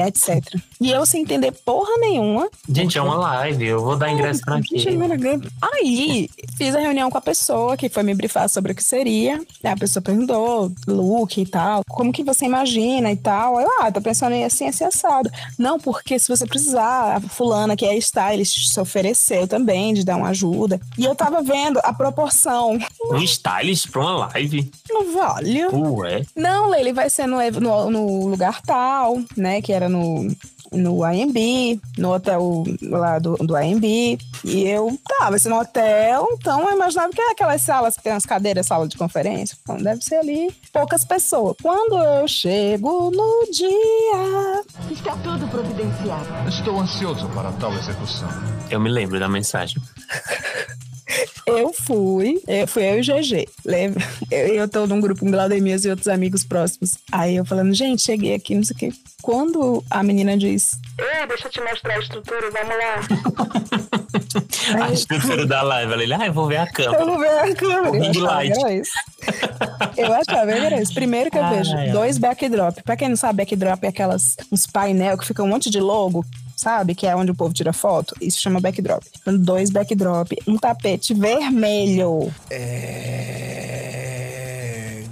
Etc. E eu sem entender porra nenhuma. Gente, é uma live. Eu vou dar ingresso pra quê? Aí, fiz a reunião com a pessoa que foi me brifar sobre o que seria. Aí a pessoa perguntou, look e tal, como que você imagina e tal. Aí Eu, ah, tô pensando em assim, assim, assado. Não, porque se você precisar, a fulana que é stylist se ofereceu também de dar uma ajuda. E eu tava vendo a proporção. Um stylist pra uma live? Não vale. Ué. Não, Leila, vai ser no, no, no lugar tal, né? Que era no, no AMB, no hotel lá do, do AMB. E eu, tá, vai ser no hotel, então eu imaginava que é aquelas salas que tem as cadeiras, sala de conferência. Então deve ser ali poucas pessoas. Quando eu chego no dia. Está tudo providenciado. Estou ansioso para tal execução. Eu me lembro da mensagem. <laughs> Eu fui, eu fui eu e o GG, lembra? Eu, eu tô num grupo com Glaudemias e outros amigos próximos. Aí eu falando, gente, cheguei aqui, não sei o quê. Quando a menina diz, Ei, deixa eu te mostrar a estrutura, vamos lá. A estrutura da live. Ela, ele, ah, eu vou ver a câmera. Eu vou ver a câmera. O Eu ring light. Eu achava que era isso. Primeiro que eu Ai, vejo ai. dois backdrop. Pra quem não sabe, backdrop é aquelas uns painel que fica um monte de logo, sabe? Que é onde o povo tira foto. Isso chama backdrop. Dois backdrop, um tapete vermelho. É,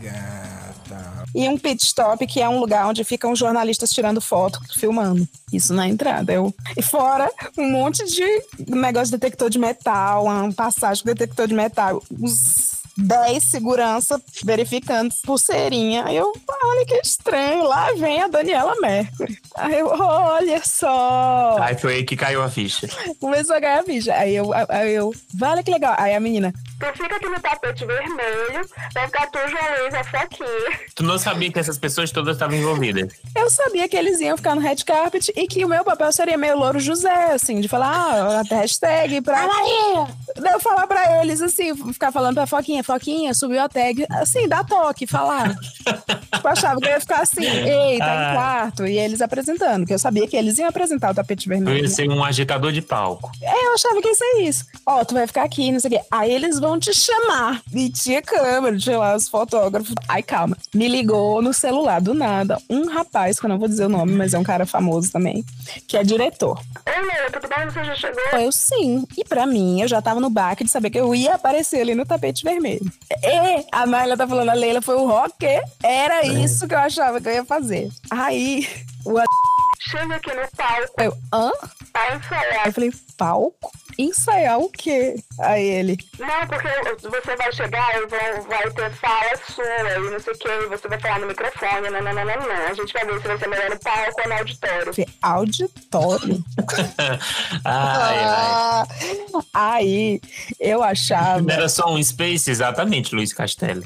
gata. E um pit stop, que é um lugar onde ficam jornalistas tirando foto, filmando. Isso na entrada. Eu... E fora um monte de negócio de detector de metal, uma passagem com detector de metal. Uns 10 segurança verificando pulseirinha. Aí eu, olha que estranho, lá vem a Daniela Mercury. Aí eu, olha só. Aí foi aí que caiu a ficha. Começou a ganhar bicha. Aí eu, aí eu, vale que legal. Aí a menina, Tu fica aqui no tapete vermelho, vai ficar tu, João Luiz, a Foquinha. Tu não sabia que essas pessoas todas estavam envolvidas. Eu sabia que eles iam ficar no red carpet e que o meu papel seria meio louro José, assim, de falar, ah, a hashtag pra. Daí eu falar pra eles, assim, ficar falando pra Foquinha, Foquinha, subiu a tag, assim, dá toque, falar. eu achava que eu ia ficar assim, ei, tá Ah. em quarto, e eles apresentando, que eu sabia que eles iam apresentar o tapete Eu vermelho. ia ser um agitador de palco. É, eu achava que ia ser isso. Ó, tu vai ficar aqui, não sei o quê. Aí eles vão te chamar. E tinha câmera, tinha lá os fotógrafos. Aí, calma. Me ligou no celular, do nada, um rapaz, que eu não vou dizer o nome, mas é um cara famoso também, que é diretor. Oi, Leila, tudo bem? Você já chegou? Eu sim. E pra mim, eu já tava no baque de saber que eu ia aparecer ali no tapete vermelho. E a Naila tá falando, a Leila foi o rock. Era isso que eu achava que eu ia fazer. Aí, o a- Chega aqui no palco. eu, hã? Aí eu falei, palco? Ensaiar o quê? Aí ele, Não, porque você vai chegar e vão, vai ter fala sua e não sei o que, e você vai falar no microfone, não, não, não, não, não. A gente vai ver se vai ser melhor no palco ou no auditório. auditório. <laughs> Ai, ai. Ah, Aí eu achava. Era só um space, exatamente, Luiz Castelo.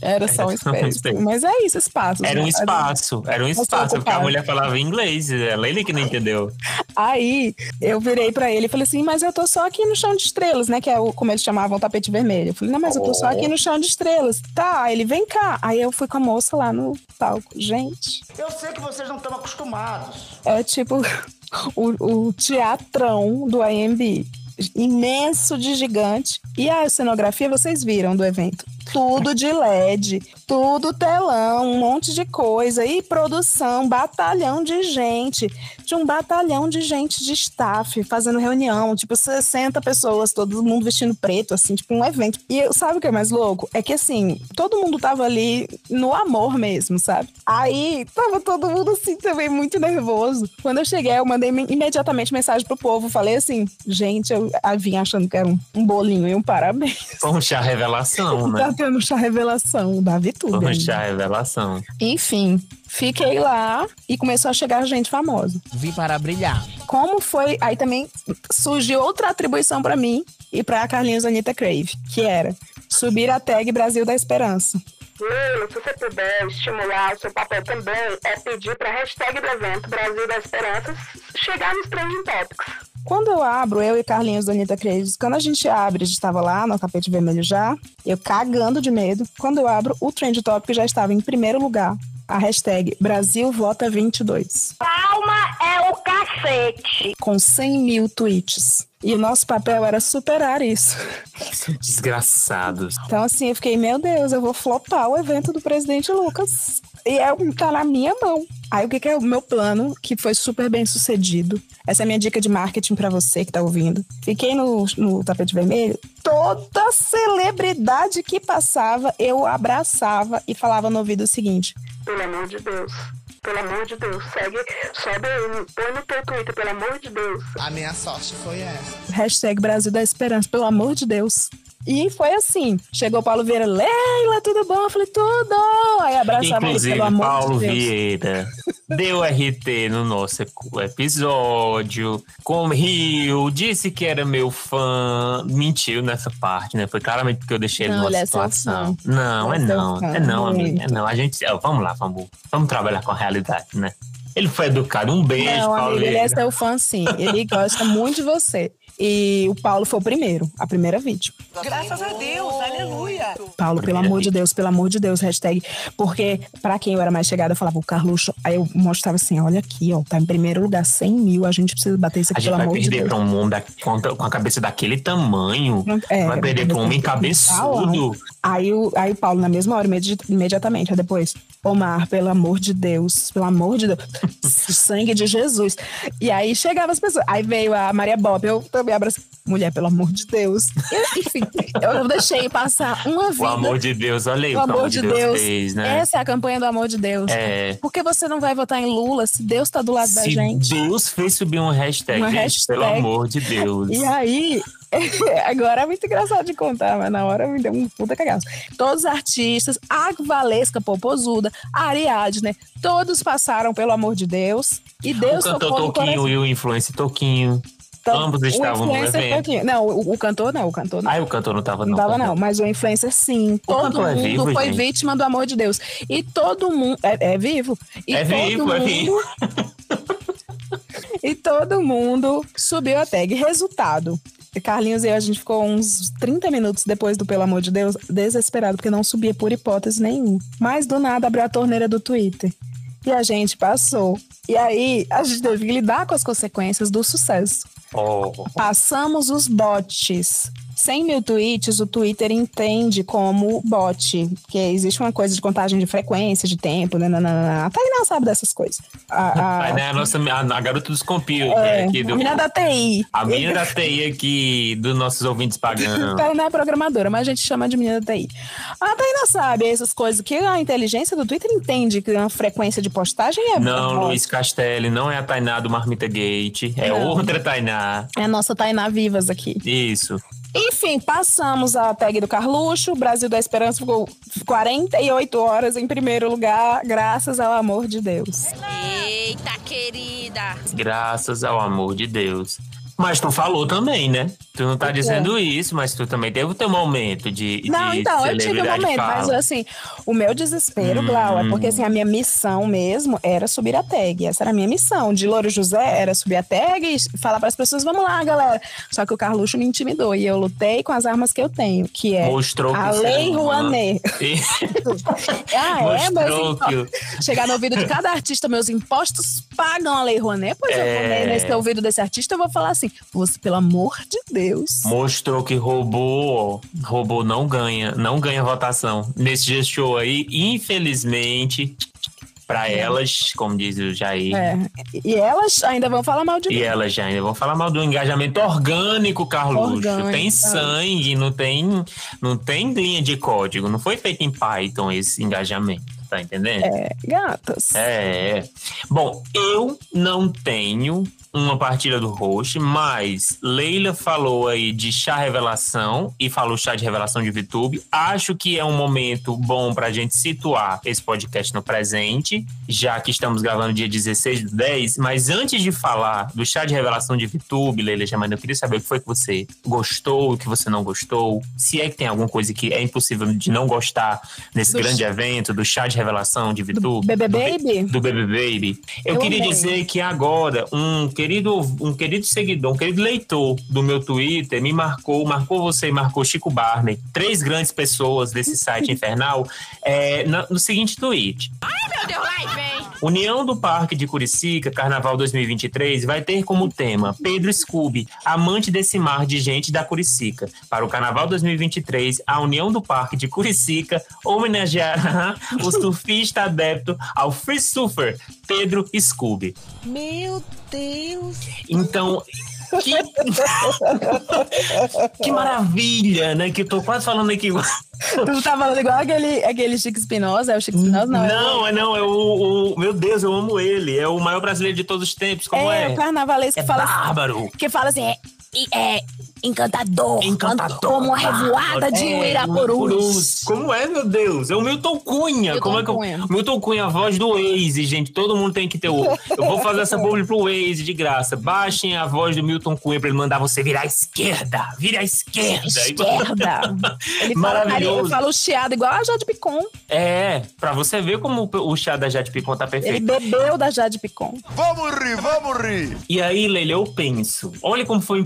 Era só um Era só um espaço. Mas é isso, espaço. Era um espaço, era um espaço, porque a mulher falava inglês, ela ele que não entendeu. Aí eu virei pra ele e falei assim: Mas eu tô só aqui no chão de estrelas, né? Que é o, como eles chamavam o tapete vermelho. Eu falei: Não, mas eu tô só aqui no chão de estrelas. Tá, aí ele vem cá. Aí eu fui com a moça lá no palco. Gente, Eu sei que vocês não estão acostumados. é tipo <laughs> o, o teatrão do AMB. Imenso de gigante. E a cenografia vocês viram do evento. Tudo de LED, tudo telão, um monte de coisa. E produção, batalhão de gente. De um batalhão de gente de staff fazendo reunião. Tipo, 60 pessoas, todo mundo vestindo preto, assim, tipo um evento. E sabe o que é mais louco? É que assim, todo mundo tava ali no amor mesmo, sabe? Aí tava todo mundo assim também muito nervoso. Quando eu cheguei, eu mandei me- imediatamente mensagem pro povo. Falei assim, gente, eu vim achando que era um, bolinho e um parabéns. Um chá revelação, né? <laughs> Tá No chá revelação da. Vamos ainda. já revelação. Enfim, fiquei lá e começou a chegar gente famosa. Vi para brilhar. Como foi? Aí também surgiu outra atribuição pra mim e pra Carlinhos Anitta Crave, que era subir a tag Brasil da Esperança. Lilo, se você puder estimular, o seu papel também é pedir para a hashtag do evento Brasil da Esperança chegar nos trending topics. Quando eu abro, eu e Carlinhos da Anitta Crave, quando a gente abre, a gente estava lá no tapete vermelho já, eu cagando de medo. Quando eu abro, o trend topic já estava em primeiro lugar. A hashtag Brasil Vota 22. Palma é o cacete. Com 100 mil tweets. E o nosso papel era superar isso. Desgraçados. Então, assim, eu fiquei, meu Deus, eu vou flopar o evento do presidente Lucas. E é, tá na minha mão. Aí, o que, que é o meu plano, que foi super bem sucedido? Essa é a minha dica de marketing pra você que tá ouvindo. Fiquei no, no tapete vermelho. Toda celebridade que passava, eu abraçava e falava no ouvido o seguinte: Pelo amor de Deus. Pelo amor de Deus. Segue, sobe aí, põe no teu Twitter, pelo amor de Deus. A minha sorte foi essa. Hashtag Brasil da Esperança, pelo amor de Deus. E foi assim. Chegou o Paulo Vieira, Leila, tudo bom? Eu falei, tudo! Aí abraçava ele, Inclusive, pelo amor Paulo de Deus. Vieira deu RT no nosso episódio, com riu, disse que era meu fã, mentiu nessa parte, né? Foi claramente porque eu deixei ele Não, numa ele é situação. Não, é é seu não, é não, amiga, é não. A gente, ó, vamos lá, vamos, vamos trabalhar com a realidade, né? Ele foi educado. Um beijo, Não, Paulo amigo, ele é seu fã, sim. Ele gosta muito de você. E o Paulo foi o primeiro, a primeira vítima. Graças a Deus, aleluia. Paulo, pelo amor de Deus, pelo amor de Deus, hashtag. Porque, pra quem eu era mais chegada, eu falava, o Carluxo. Aí eu mostrava assim: olha aqui, ó, tá em primeiro lugar, 100 mil. A gente precisa bater isso A aqui, gente pelo vai amor de perder Deus. pra um mundo da- com, com a cabeça daquele tamanho. É, vai perder pra um homem cabeçudo. Aí o, aí o Paulo, na mesma hora, imedi- imediatamente, aí depois, Omar, pelo amor de Deus, pelo amor de Deus, <laughs> sangue de Jesus. E aí chegava as pessoas. Aí veio a Maria Bob, eu também abracei. Mulher, pelo amor de Deus. E, enfim, eu deixei passar uma vida. O amor de Deus, olha aí o o amor de Deus. fez, né? Essa é a campanha do amor de Deus. É. Por que você não vai votar em Lula se Deus tá do lado da Se gente? Deus fez subir um hashtag, Uma gente, hashtag. pelo amor de Deus. E aí, <laughs> agora é muito engraçado de contar, mas na hora me deu um puta cagaço. Todos os artistas, a Valesca Popozuda, a Ariadne, todos passaram pelo amor de Deus. E Deus o cantor Toquinho e o influencer Toquinho. Então, ambos o estavam no evento. Não, o, o cantor não, o cantor não. Ah, o cantor não tava Não não. tava, tá não, mas o influencer sim. todo cantor é mundo vivo, foi gente? vítima do amor de Deus. E todo mundo. É, é vivo? E É todo vivo, é mundo, vivo. <laughs> E todo mundo subiu a tag. Resultado. Carlinhos e eu, a gente ficou uns 30 minutos depois do Pelo Amor de Deus, desesperado, porque não subia por hipótese nenhuma. Mas do nada abriu a torneira do Twitter. E a gente passou. E aí a gente teve que lidar com as consequências do sucesso. Oh. Passamos os bots. 100 mil tweets, o Twitter entende como bot. Que existe uma coisa de contagem de frequência, de tempo, né? nananana. A Tainá sabe dessas coisas. A, a- <laughs> né, a nossa a, a garota dos computers é, aqui do. a menina da TI. A menina da TI aqui, dos nossos ouvintes pagando. <laughs> Tainá é programadora, mas a gente chama de menina da TI. A Tainá sabe essas coisas que a inteligência do Twitter entende que uma frequência de postagem é Não, bot. Luiz Castelli, não é a Tainá do Marmita Gate, é Não. outra Tainá. É a nossa Tainá Vivas aqui. Isso. Enfim, passamos a tag do Carluxo. O Brasil da Esperança ficou 48 horas em primeiro lugar, graças ao amor de Deus. Eita, querida. Graças ao amor de Deus. Mas tu falou também, né? Tu não tá quê? dizendo isso, mas tu também teve o teu momento de. Não, de então, eu tive um momento, mas fala. assim, o meu desespero, Hum. Glau, é porque assim, a minha missão mesmo era subir a tag. Essa era a minha missão. De Louro José era subir a tag e falar para as pessoas, vamos lá, galera. Só que o Carluxo me intimidou e eu lutei com as armas que eu tenho, que é Mostrou que a você Lei não- Rouanet. <laughs> <laughs> Ah, é, mas então, que o- chegar no ouvido de cada artista, meus impostos pagam a Lei Rouanet, pois eu vou É. nesse ouvido desse artista, eu vou falar assim, você, pelo amor de Deus. Mostrou que robô, robô não ganha, não ganha votação. Nesse show aí, infelizmente, pra elas, como diz o Jair, É, e elas ainda vão falar mal de E mim. elas já ainda vão falar mal do engajamento orgânico, Carluxo. Orgânico, tem é. sangue, não tem, não tem linha de código. Não foi feito em Python esse engajamento, tá entendendo? É, gatas. É. Bom, eu não tenho uma partilha do host, mas Leila falou aí de chá revelação e falou chá de revelação de VTube. Acho que é um momento bom pra gente situar esse podcast no presente, já que estamos gravando dia 16 do 10. Mas antes de falar do chá de revelação de VTube, Leila Germano, eu queria saber o que foi que você gostou, o que você não gostou. Se é que tem alguma coisa que é impossível de não gostar nesse Do grande evento, do chá de revelação de VTube. Bebê Baby? Do Bebê Baby. Eu, Eu queria amei. dizer que agora um querido, um querido seguidor, um querido leitor do meu Twitter me marcou, marcou você e marcou Chico Barney, três grandes pessoas desse site infernal, é, na- no seguinte tweet. Ai, meu Deus, lá vem. União do Parque de Curicica, Carnaval 2023, vai ter como tema Pedro Scooby, amante desse mar de gente da Curicica. Para o Carnaval 2023, a União do Parque de Curicica homenageará o surfista adepto ao free surfer Pedro Scooby. Meu Deus. Então, que, <laughs> que maravilha, né? Que eu tô quase falando aqui. Tu tá falando igual aquele, aquele Chico Espinosa, é o Chico Espinosa? Não, Não, é é não, é o, o- Meu Deus, eu amo ele. É o maior brasileiro de todos os tempos. Como é? é, o carnavalesco É que fala bárbaro. assim, que fala assim, é, é encantador, Encantador. como a revoada de É, Uirapurus. Como é, meu Deus? É o Milton Cunha. Milton Como é que eu... Cunha. Milton Cunha, a voz do Waze, gente. Todo mundo tem que ter o. Eu vou fazer essa publi pro Waze de graça. Baixem a voz do Milton Cunha pra ele mandar você virar à esquerda. Vira à esquerda. Esquerda. <laughs> Ele fala, Maravilhoso. ele fala o chiado igual a Jade Picon. É, pra você ver como o chá da Jade Picon tá Ele perfeito. bebeu da Jade Picon. Vamos rir, vamos rir. E aí, Leila, eu penso, olha como foi,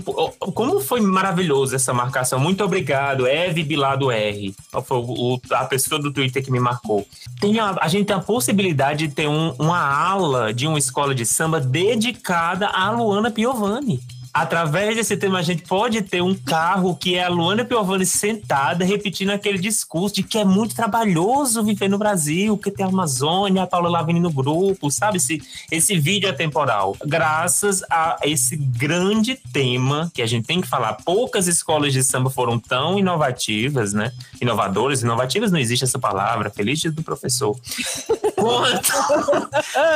como foi maravilhoso essa marcação. Muito obrigado, Eve Bilado R. Foi o- a pessoa do Twitter que me marcou. Tem a, a gente tem a possibilidade de ter um- uma ala de uma escola de samba dedicada à Luana Piovani. Através desse tema, a gente pode ter um carro que é a Luana Piovani sentada, repetindo aquele discurso de que é muito trabalhoso viver no Brasil, que tem a Amazônia, a Paula Lavigne no grupo, sabe? Esse, esse vídeo é temporal. Graças a esse grande tema que a gente tem que falar. Poucas escolas de samba foram tão inovativas, né? Inovadoras, inovativas não existe essa palavra, feliz do professor. Quanto,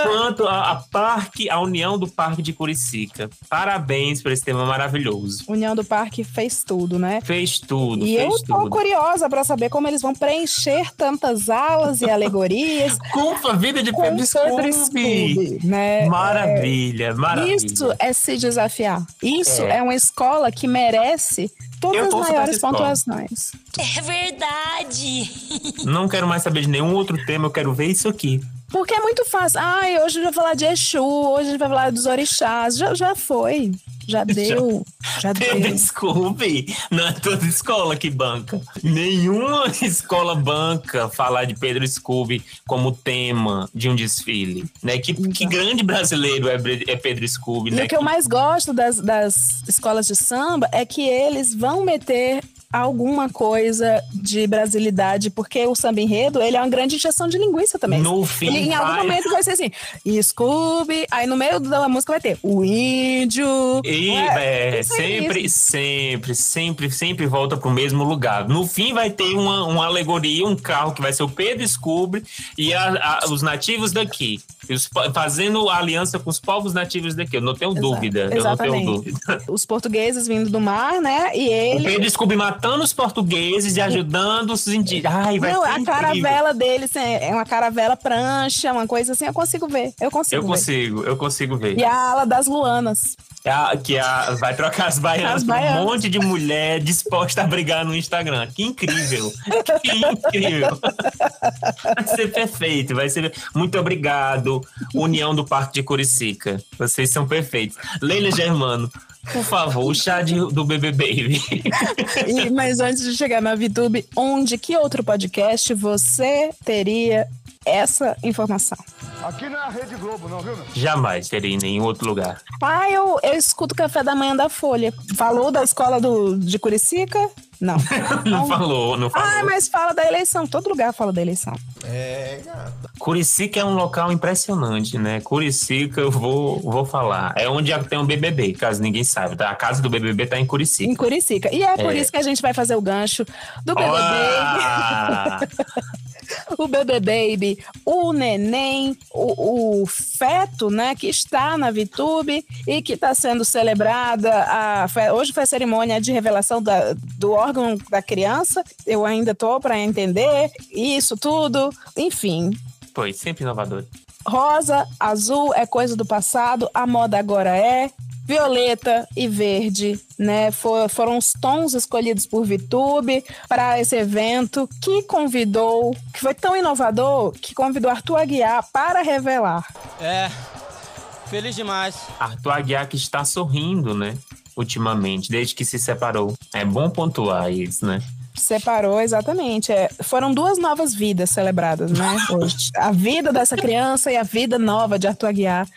quanto a, a Parque, a União do Parque de Curicica. Parabéns por esse tema maravilhoso. União do Parque fez tudo, né? Fez tudo, E fez eu tô tudo. curiosa pra saber como eles vão preencher tantas alas e alegorias. <laughs> Com a vida de Pedro Scooby. Né? Maravilha, maravilha. Isso é se desafiar. Isso É. é, uma escola que merece todas as maiores pontuações. É verdade. Não quero mais saber de nenhum outro tema, eu quero ver isso aqui. Porque é muito fácil. Ai, hoje a gente vai falar de Exu, hoje a gente vai falar dos orixás. Já, já foi. Já <laughs> deu. Já, Pedro deu. Scooby não é toda escola que banca. Nenhuma <laughs> escola banca falar de Pedro Scooby como tema de um desfile. Né? Que, que grande brasileiro é, é Pedro Scooby, E né? o que eu mais gosto das, das escolas de samba é que eles vão meter alguma coisa de brasilidade, porque o samba enredo, ele é uma grande injeção de linguiça também. No fim, Ele, em algum vai- momento vai ser assim, Scooby, aí no meio da música vai ter o índio. E É, é, aí sempre, mesmo. sempre, sempre, sempre volta pro mesmo lugar. No fim vai ter uma, uma alegoria, um carro que vai ser o Pedro Scooby e a- a- os nativos daqui. Os fazendo aliança com os povos nativos daqui. Eu não tenho dúvida. Eu não tenho Exatamente. dúvida. Os portugueses vindo do mar, né? E O ele. Pedro Scooby matando os portugueses e ajudando os indígenas. Ai, vai Não, a caravela deles é uma caravela prancha, uma coisa assim, eu consigo ver. Eu consigo Eu ver. consigo, eu consigo ver. E a ala das Luanas. A- que a, vai trocar as baianas As por um monte de mulher disposta a brigar no Instagram. Que incrível! Que incrível! Vai ser perfeito, vai ser. Muito obrigado, União do Parque de Curicica. Vocês são perfeitos. Leila Germano, por favor, o chá de- do Bebê Baby. <laughs> E- mas antes de chegar na VTube, onde que outro podcast você teria essa informação? Aqui não é a Rede Globo, não, viu, meu? Jamais terei em nenhum outro lugar. Ah, eu, eu escuto o café da manhã da Folha. Falou da escola do, de Curicica? Não. <laughs> Não falou, não falou. Ah, mas fala da eleição. Todo lugar fala da eleição. É, gata. Curicica é um local impressionante, né? Curicica, eu vou, vou falar. É onde tem um BBB, caso ninguém saiba. tá? A casa do BBB tá em Curicica. Em Curicica. E é por É. isso que a gente vai fazer o gancho do BBB. Ah! <laughs> o bebê baby, o neném, o, o feto, né, que está na VTube e que está sendo celebrada. A, hoje foi a cerimônia de revelação da, do órgão da criança. Eu ainda tô para entender isso tudo. Enfim. Foi sempre inovador. Rosa, azul é coisa do passado, a moda agora é violeta e verde, né? For, foram os tons escolhidos por Vitube para esse evento que convidou, que foi tão inovador, que convidou Arthur Aguiar para revelar. É, feliz demais. Arthur Aguiar que está sorrindo, né? Ultimamente, desde que se separou. É bom pontuar isso, né? Separou, exatamente. É, foram duas novas vidas celebradas, né? <laughs> Hoje. A vida dessa criança e a vida nova de Arthur Aguiar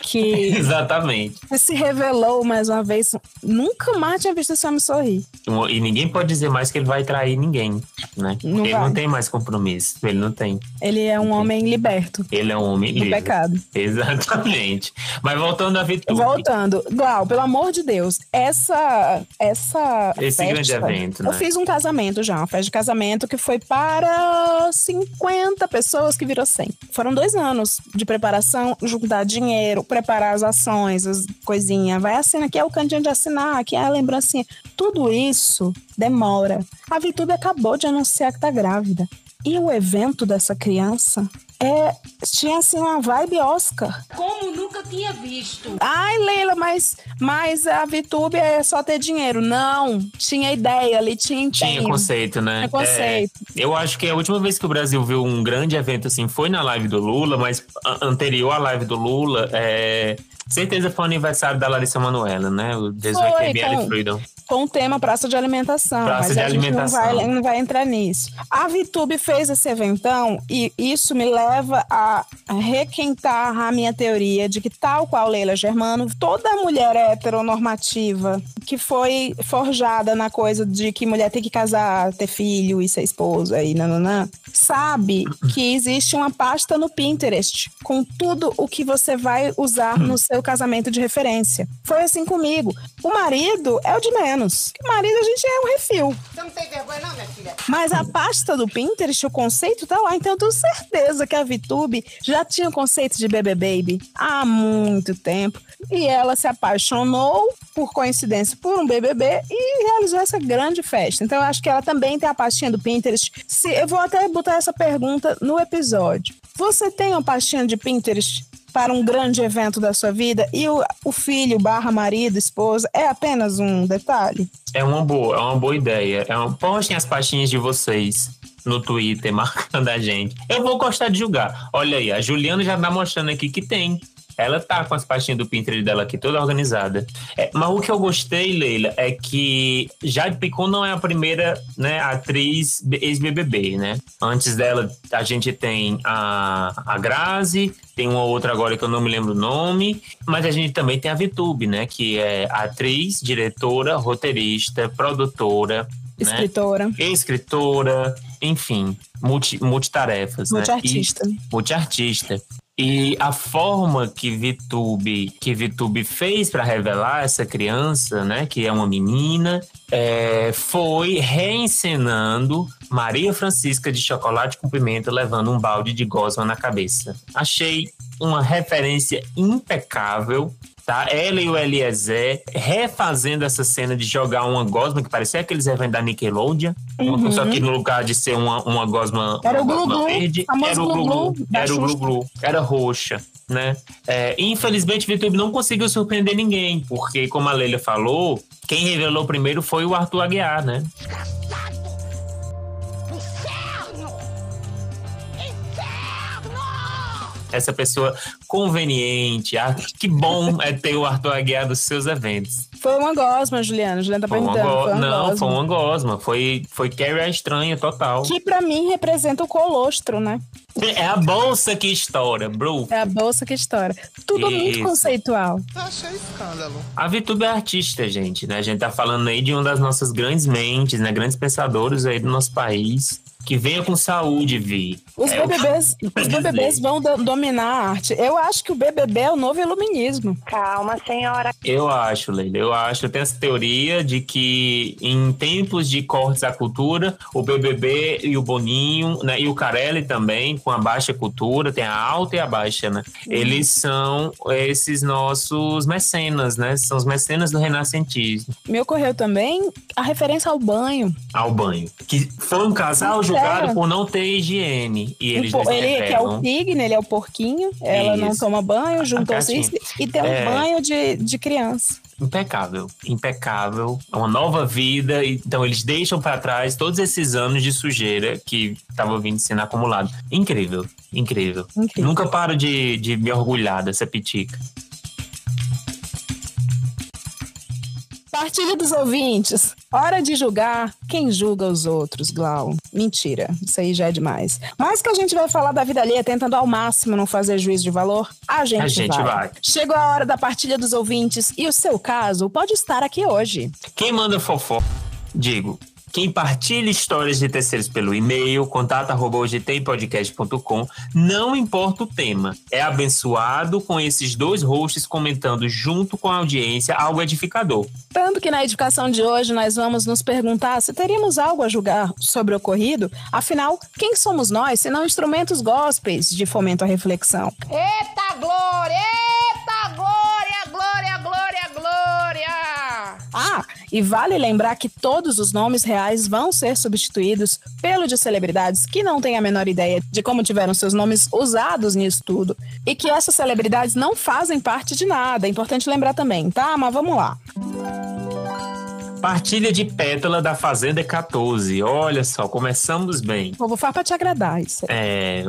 que <laughs> Exatamente. se revelou mais uma vez. Nunca mais tinha visto esse homem sorrir. E ninguém pode dizer mais que ele vai trair ninguém, né? Não ele vai. não tem mais compromisso. Ele não tem. Ele é um homem liberto. Ele é um homem Do livre. pecado. Exatamente. Mas voltando a Vitube. Voltando, Glau, pelo amor de Deus, essa essa Esse festa- grande evento, Eu né? fiz um casamento já, uma festa de casamento que foi para 50 pessoas que virou 100. Foram dois anos de preparação, juntar dinheiro, preparar as ações, as coisinhas. Vai assinar, aqui é o cantinho de assinar, aqui é a lembrancinha. Tudo isso demora. A Vitube acabou de anunciar que tá grávida. E o evento dessa criança é tinha assim uma vibe Oscar. Como nunca tinha visto. Ai, Leila, mas, mas a VTube é só ter dinheiro. Não, tinha ideia ali, tinha Tinha conceito, né? Tinha conceito. É, eu acho que a última vez que o Brasil viu um grande evento assim foi na live do Lula, mas anterior à live do Lula, é, certeza foi o aniversário da Larissa Manoela, né? O 18 Foi, ML com- Freedom. Com o tema praça de alimentação. Praça mas de a gente alimentação. Não vai, não vai entrar nisso. A VTube fez esse eventão e isso me leva a requentar a minha teoria de que, tal qual Leila Germano, toda mulher heteronormativa que foi forjada na coisa de que mulher tem que casar, ter filho e ser esposa e nananã, sabe que existe uma pasta no Pinterest com tudo o que você vai usar no seu casamento de referência. Foi assim comigo. O marido é o de menos. O marido a gente é um refil. Você não tem vergonha, não, minha filha? Mas a pasta do Pinterest, o conceito tá lá. Então eu tenho certeza que a VTube já tinha o conceito de bebê baby há muito tempo. E ela se apaixonou, por coincidência, por um BBB e realizou essa grande festa. Então eu acho que ela também tem a pastinha do Pinterest. Se, eu vou até botar essa pergunta no episódio. Você tem uma pastinha de Pinterest para um grande evento da sua vida e o, o filho barra marido, esposa, é apenas um detalhe? É uma boa, é uma boa ideia. É uma... Postem as pastinhas de vocês no Twitter, <laughs> marcando a gente. Eu vou gostar de julgar. Olha aí, a Juliana já tá mostrando aqui que tem. Ela tá com as pastinhas do Pinterest dela aqui toda organizada. É, mas o que eu gostei, Leila, é que Jade Picon não é a primeira né, atriz ex-BBB, né? Antes dela, a gente tem a, a Grazi, tem uma outra agora que eu não me lembro o nome, mas a gente também tem a VTube, né? Que é atriz, diretora, roteirista, produtora, né? Escritora. escritora, enfim, multi, multitarefas. né? Multiartista. E, multiartista. E a forma que VTube, que VTube fez para revelar essa criança, né, que é uma menina, é, foi reencenando Maria Francisca de Chocolate com Pimenta levando um balde de gosma na cabeça. Achei uma referência impecável tá? Ela e o Eliezer refazendo essa cena de jogar uma gosma que parecia aqueles eventos da Nickelodeon, Uhum. só que no lugar de ser uma, uma gosma, Era o uma gosma glu-glu, verde, era o glu-glu era o glu-glu, era roxa, né? É, infelizmente, o YouTube não conseguiu surpreender ninguém, porque, como a Leila falou, quem revelou primeiro foi o Arthur Aguiar, né? Essa pessoa conveniente. Ah, que bom é ter o Arthur Aguiar dos seus eventos. Foi uma gosma, Juliana. Juliana tá Foi uma perguntando. go- Foi uma Não, gosma. foi uma gosma. Foi, foi Carrie a estranha total. Que pra mim representa o colostro, né? É a bolsa que estoura, bro. É a bolsa que estoura. Tudo muito Isso. conceitual. Achei escândalo. A VTube é artista, gente, né? A gente tá falando aí de uma das nossas grandes mentes, né? Grandes pensadores aí do nosso país. Que venha com saúde, Vi. Os É BBBs, os BBBs vão do- dominar a arte. Eu acho que o BBB é o novo iluminismo. Calma, senhora. Eu acho, Leila, eu acho. Eu tenho essa teoria de que em tempos de cortes à cultura, o BBB e o Boninho, né, e o Carelli também, com a baixa cultura, tem a alta e a baixa, né? Eles são esses nossos mecenas, né? São os mecenas do renascentismo. Me ocorreu também a referência ao banho. Ao banho. Que foi um casal? Julgado por não ter higiene. E eles ele que é o pigme, ele é o porquinho. Ela não toma banho, juntou-se e tem um É. banho de, de criança. Impecável, impecável. É uma nova vida. Então, eles deixam para trás todos esses anos de sujeira que estava vindo sendo acumulado. Incrível, incrível. Nunca paro de, de me orgulhar dessa pitica. Partilha dos ouvintes. Hora de julgar quem julga os outros, Glau. Mentira, isso aí já é demais. Mas que a gente vai falar da vida alheia tentando ao máximo não fazer juízo de valor, a gente, A gente vai. Chegou a hora da partilha dos ouvintes e o seu caso pode estar aqui hoje. Quem manda fofó? Digo. Quem partilha histórias de terceiros pelo e-mail, contato.ogtempodcast.com, não importa o tema, é abençoado com esses dois hosts comentando junto com a audiência algo edificador. Tanto que na edificação de hoje nós vamos nos perguntar se teríamos algo a julgar sobre o ocorrido. Afinal, quem somos nós se não instrumentos gospels de fomento à reflexão? Eita glória! Eita! Glória, e vale lembrar que todos os nomes reais vão ser substituídos pelo de celebridades que não têm a menor ideia de como tiveram seus nomes usados nisso tudo. E que essas celebridades não fazem parte de nada. É importante lembrar também, tá? Mas vamos lá. Partilha de pétala da Fazenda 14. Olha só, começamos bem. Vou falar pra te agradar isso. É,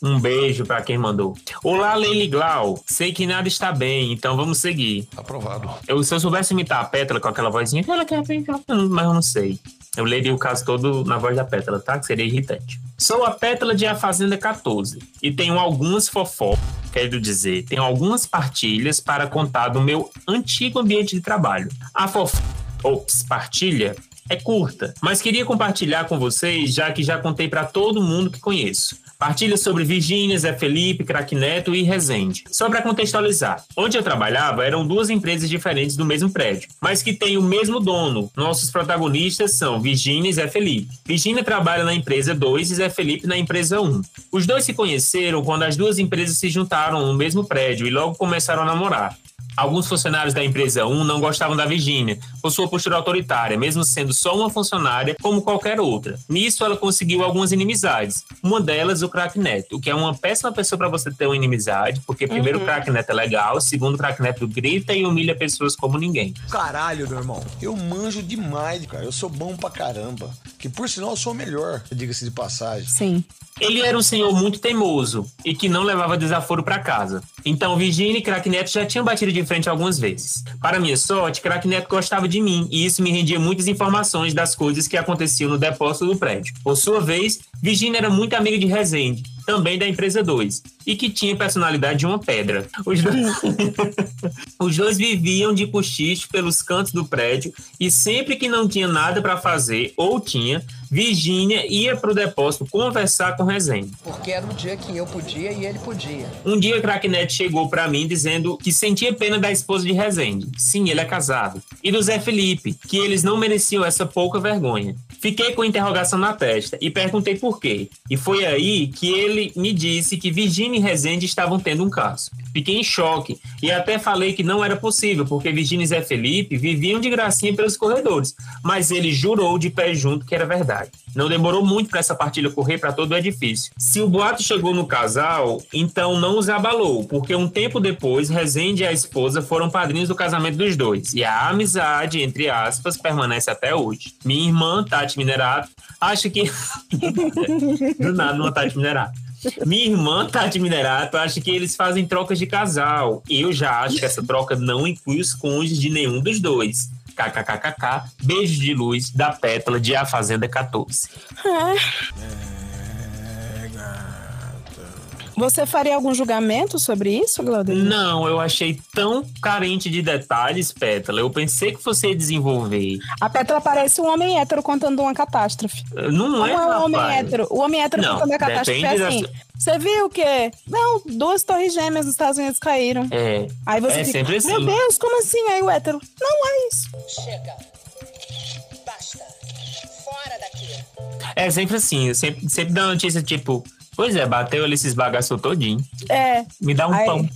um beijo pra quem mandou. Olá, Leile Glau. Sei que nada está bem, então vamos seguir. Aprovado. Eu, se eu soubesse imitar a Pétala com aquela vozinha, ela quer mas eu não sei. Eu leria o caso todo na voz da Pétala, tá? Que seria irritante. Sou a Pétala de A Fazenda 14 e tenho algumas fofó, quero dizer, tenho algumas partilhas para contar do meu antigo ambiente de trabalho. A fofó, ops, partilha é curta, mas queria compartilhar com vocês, já que já contei para todo mundo que conheço. Partilha sobre Virgínia, Zé Felipe, Craque Neto e Resende. Só para contextualizar, onde eu trabalhava eram duas empresas diferentes do mesmo prédio, mas que têm o mesmo dono. Nossos protagonistas são Virgínia e Zé Felipe. Virgínia trabalha na empresa 2 e Zé Felipe na empresa 1. Os dois se conheceram quando as duas empresas se juntaram no mesmo prédio e logo começaram a namorar. Alguns funcionários da empresa 1 não gostavam da Virgínia, por sua postura autoritária, mesmo sendo só uma funcionária como qualquer outra. Nisso, ela conseguiu algumas inimizades. Uma delas, o Crack Neto, o que é uma péssima pessoa para você ter uma inimizade, porque primeiro Uhum. o Crack Neto é legal, segundo o Crack Neto grita e humilha pessoas como ninguém. Caralho, meu irmão. Eu manjo demais, cara. Eu sou bom pra caramba. Que por sinal eu sou o melhor, diga-se de passagem. Sim. Ele era um senhor muito teimoso e que não levava desaforo para casa. Então, Virginia e Crack Neto já tinham batido de frente algumas vezes. Para minha sorte, Crack Neto gostava de mim e isso me rendia muitas informações das coisas que aconteciam no depósito do prédio. Por sua vez, Virginia era muito amiga de Resende, também da empresa 2, e que tinha personalidade de uma pedra. Os dois, <laughs> Os dois viviam de cochicho pelos cantos do prédio e sempre que não tinha nada para fazer, ou tinha, Virginia ia pro depósito conversar com Resende. Porque era o dia que eu podia e ele podia. Um dia, Cracknet chegou pra mim dizendo que sentia pena da esposa de Rezende. Sim, ele é casado. E do Zé Felipe, que eles não mereciam essa pouca vergonha. Fiquei com interrogação na testa e perguntei por quê. E foi aí que ele me disse que Virginia e Rezende estavam tendo um caso. Fiquei em choque e até falei que não era possível, porque Virginia e Zé Felipe viviam de gracinha pelos corredores. Mas ele jurou de pé junto que era verdade. Não demorou muito para essa partilha correr para todo o edifício. Se o boato chegou no casal, então não os abalou, porque um tempo depois, Rezende e a esposa foram padrinhos do casamento dos dois. E a amizade, entre aspas, permanece até hoje. Minha irmã, Tati Minerato, acha que. <laughs> Do nada, uma Tati Minerato. Minha irmã, Tati Minerato, acha que eles fazem trocas de casal. Eu já acho que essa troca não inclui os cônjuges de nenhum dos dois. KKKKK, beijo de luz da pétala de A Fazenda 14. Você faria algum julgamento sobre isso, Glauder? Não, eu achei tão carente de detalhes, Pétala. Eu pensei que você ia desenvolver. A Petra parece um homem hétero contando uma catástrofe. Não é, Como é um homem hétero? O homem hétero Não, contando a catástrofe é da assim. sua- Você viu o quê? Não, duas torres gêmeas nos Estados Unidos caíram. É. Aí você é fica, sempre assim. meu Deus, como assim? Aí o hétero, não é isso. Chega. Basta. Fora daqui. É sempre assim. Sempre, sempre dá notícia tipo. Pois é, bateu ele se esbagaçou todinho. É. Me dá um Aí- pão.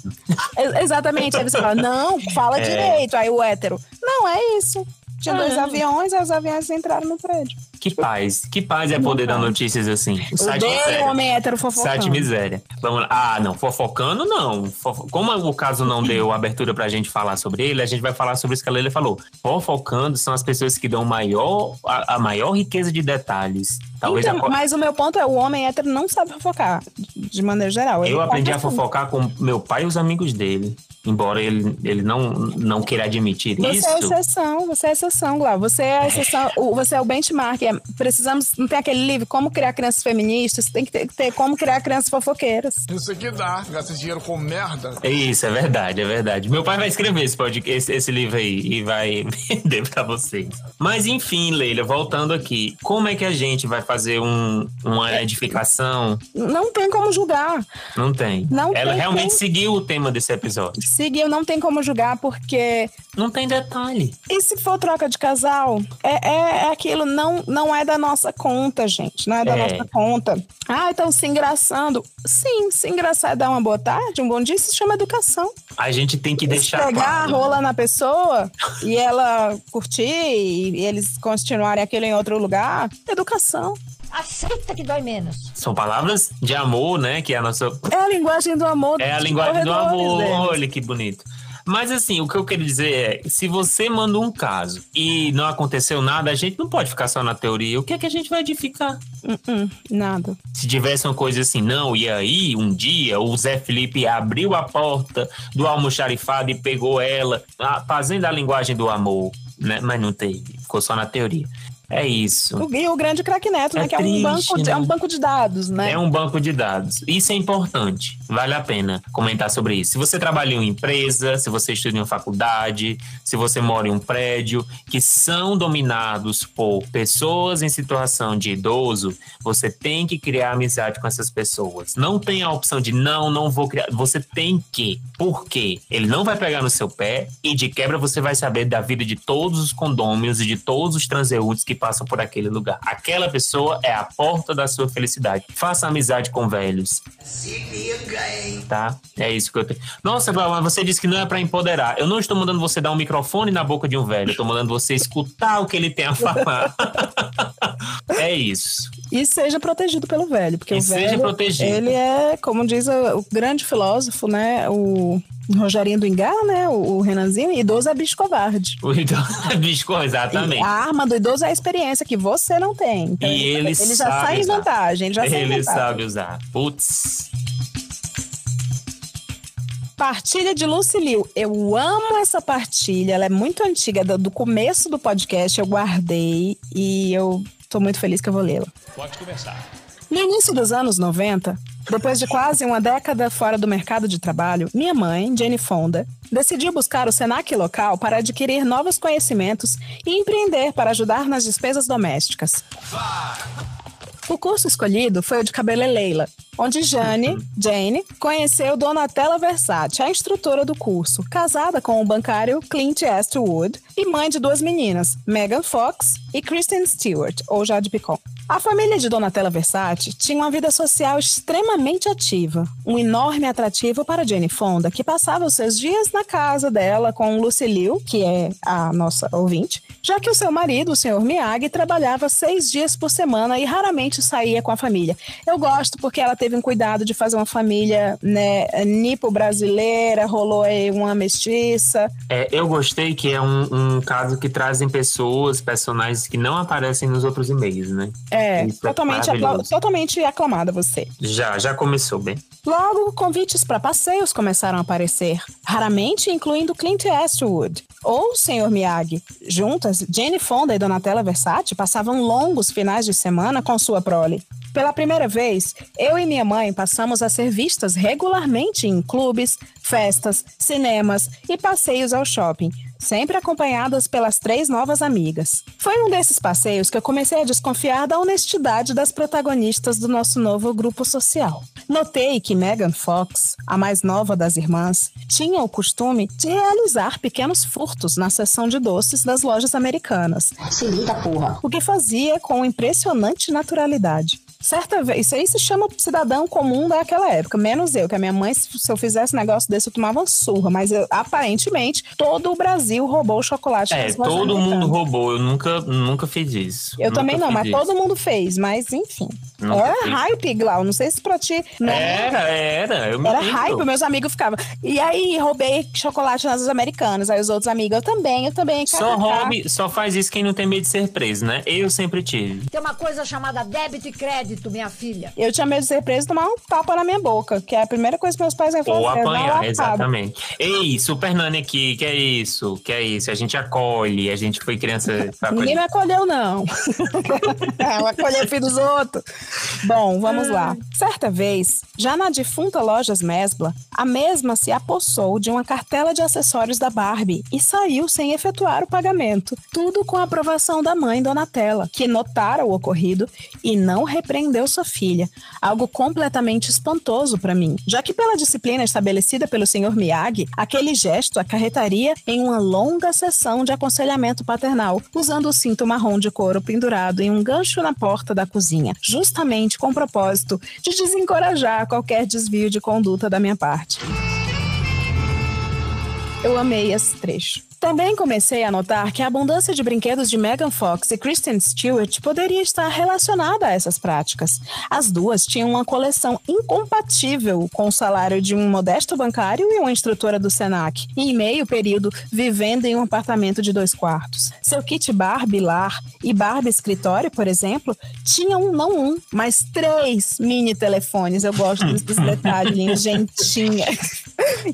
Ex- Exatamente. Aí você fala, não, fala <laughs> É. direito. Aí o hétero, não, é isso. Tinha dois Ah. aviões, aí os aviões entraram no prédio. Que paz. Que paz é poder dar notícias assim. Site Odeio miséria. homem hétero fofocando. Site miséria. Vamos lá. Ah, não. Fofocando, não. Fofo- Como o caso não deu abertura pra gente falar sobre ele, a gente vai falar sobre isso que a Leila falou. Fofocando são as pessoas que dão maior, a, a maior riqueza de detalhes. Talvez Então, a- mas o meu ponto é, o homem hétero não sabe fofocar, de maneira geral. Ele Eu aprendi a fofocar com meu pai e os amigos dele. Embora ele, ele não, não queira admitir Você isso. é exceção, você é exceção, Glau. Você é a exceção, o- você é o benchmark. É, precisamos, não tem aquele livro Como Criar Crianças Feministas, tem que ter, ter Como Criar Crianças Fofoqueiras. Isso aqui dá, gasta dinheiro com merda. É Isso, é verdade, é verdade. Meu pai vai escrever esse, esse, esse livro aí e vai <laughs> vender pra vocês. Mas enfim, Leila, voltando aqui, como é que a gente vai fazer um, uma edificação? Não tem como julgar. Não tem. Não Ela tem realmente seguiu o tema desse episódio. Seguiu, não tem como julgar, porque. Não tem detalhe. E se for troca de casal? É, é, é aquilo, não, não é da nossa conta, gente. Não é da É. nossa conta. Ah, estão se engraçando. Sim, se engraçar é dar uma boa tarde, um bom dia, isso se chama educação. A gente tem que deixar pegar claro. a rola na pessoa e ela curtir e eles continuarem aquilo em outro lugar, educação. Aceita que dói menos. São palavras de amor, né? Que é a nossa. É a linguagem do amor. É a linguagem do amor. deles. Olha que bonito. Mas assim, o que eu quero dizer é, se você mandou um caso e não aconteceu nada, a gente não pode ficar só na teoria. O que é que a gente vai edificar? Uh-uh, nada. Se tivesse uma coisa assim, não, e aí, um dia, o Zé Felipe abriu a porta do almoxarifado e pegou ela, fazendo a linguagem do amor, né? Mas não teve, ficou só na teoria. É isso. O- E o grande craque neto, né? É Que é um, triste, banco de, é um né? banco de dados, né? É um banco de dados. Isso é importante. Vale a pena comentar sobre isso. Se você trabalha em uma empresa, se você estuda em uma faculdade, se você mora em um prédio que são dominados por pessoas em situação de idoso, você tem que criar amizade com essas pessoas. Não tem a opção de não, não vou criar. Você tem que. Por quê? Ele não vai pegar no seu pé e de quebra você vai saber da vida de todos os condôminos e de todos os transeuntes que passam por aquele lugar. Aquela pessoa é a porta da sua felicidade. Faça amizade com velhos, Se liga, hein? tá? É isso que eu tenho. Nossa, mas você disse que não é pra empoderar. Eu não estou mandando você dar um microfone na boca de um velho. Eu estou mandando você escutar o que ele tem a falar. <laughs> é isso. E seja protegido pelo velho, porque E o seja velho, protegido. ele é, como diz o grande filósofo, né, o Rogerinho do Engar, né, o, o Renanzinho, idoso é bicho covarde. O idoso bisco, exatamente. A arma do idoso é a experiência que você não tem. Então, E ele, ele já sabe sai em usar. vantagem, ele já sai em Ele vantagem. sabe usar. Putz. Partilha de Lucilio. Eu amo essa partilha, ela é muito antiga, do, do começo do podcast eu guardei e eu tô muito feliz que eu vou lê-la. Pode começar. No início dos anos 90, depois de quase uma década fora do mercado de trabalho, minha mãe, Jenny Fonda, decidiu buscar o Senac local para adquirir novos conhecimentos e empreender para ajudar nas despesas domésticas. O curso escolhido foi o de Cabeleleila, onde Jane, Jane conheceu Donatella Versace, a instrutora do curso, casada com o bancário Clint Eastwood e mãe de duas meninas, Megan Fox e Kristen Stewart, ou Jade Picon. A família de Donatella Versace tinha uma vida social extremamente ativa, um enorme atrativo para Jane Fonda, que passava os seus dias na casa dela com Lucille, que é a nossa ouvinte, já que o seu marido, o Sr. Miyagi, trabalhava seis dias por semana e raramente saía com a família. Eu gosto porque ela teve um cuidado de fazer uma família né, nipo-brasileira, rolou aí uma mestiça. É, eu gostei que é um, um caso que trazem pessoas, personagens que não aparecem nos outros e-mails, né? É, Isso é totalmente, maravilhoso. totalmente aclamada você. Já, já começou bem. Logo, convites para passeios começaram a aparecer, raramente incluindo Clint Eastwood ou o Sr. Miyagi. Juntas, Jane Fonda e Donatella Versace passavam longos finais de semana com sua prole. Pela primeira vez, eu e minha mãe passamos a ser vistas regularmente em clubes, festas, cinemas e passeios ao shopping, sempre acompanhadas pelas três novas amigas. Foi um desses passeios que eu comecei a desconfiar da honestidade das protagonistas do nosso novo grupo social. Notei que Megan Fox, a mais nova das irmãs, tinha o costume de realizar pequenos furtos na seção de doces das lojas americanas. Se liga, porra. O que fazia com impressionante naturalidade. Certa vez, isso aí se chama cidadão comum daquela época, menos eu, que a minha mãe, se eu fizesse um negócio desse, eu tomava uma surra, mas eu, aparentemente todo o Brasil roubou o chocolate. É, todo mundo roubou. Eu nunca, nunca fiz isso. Eu Nunca também não, mas isso. todo mundo fez, mas enfim. Nunca era fiz. hype, Glau, não sei se pra ti... Não, Era, era. Eu me Era lembro. hype, meus amigos ficavam. E aí, roubei chocolate nas americanas. Aí os outros amigos, eu também, eu também. Só hobby, só faz isso quem não tem medo de ser preso, né? Eu sempre tive. Tem uma coisa chamada débito e crédito, minha filha. Eu tinha medo de ser preso e tomar um tapa na minha boca, que é a primeira coisa que meus pais iam fazer. Ou é apanhar, exatamente. Ei, Super Nani aqui, que é isso? Que é isso? A gente acolhe, a gente foi criança Ninguém me acolheu, não. <laughs> Ela acolheu o filho dos outros. Bom, vamos lá. Certa vez, já na defunta Lojas Mesbla, a mesma se apossou de uma cartela de acessórios da Barbie e saiu sem efetuar o pagamento. Tudo com a aprovação da mãe Donatella, que notara o ocorrido e não repreendeu sua filha. Algo completamente espantoso para mim, já que pela disciplina estabelecida pelo Sr. Miyagi, aquele gesto acarretaria em uma longa sessão de aconselhamento paternal, usando o cinto marrom de couro pendurado em um gancho na porta da cozinha, justamente com o propósito de desencorajar qualquer desvio de conduta da minha parte. Eu amei esse trecho. Também comecei a notar que a abundância de brinquedos de Megan Fox e Kristen Stewart poderia estar relacionada a essas práticas. As duas tinham uma coleção incompatível com o salário de um modesto bancário e uma instrutora do Senac, em meio período vivendo em um apartamento de dois quartos. Seu kit Barbie lar e Barbie escritório, por exemplo, tinham não um, mas três mini telefones. Eu gosto desses detalhes, <laughs> gentinha.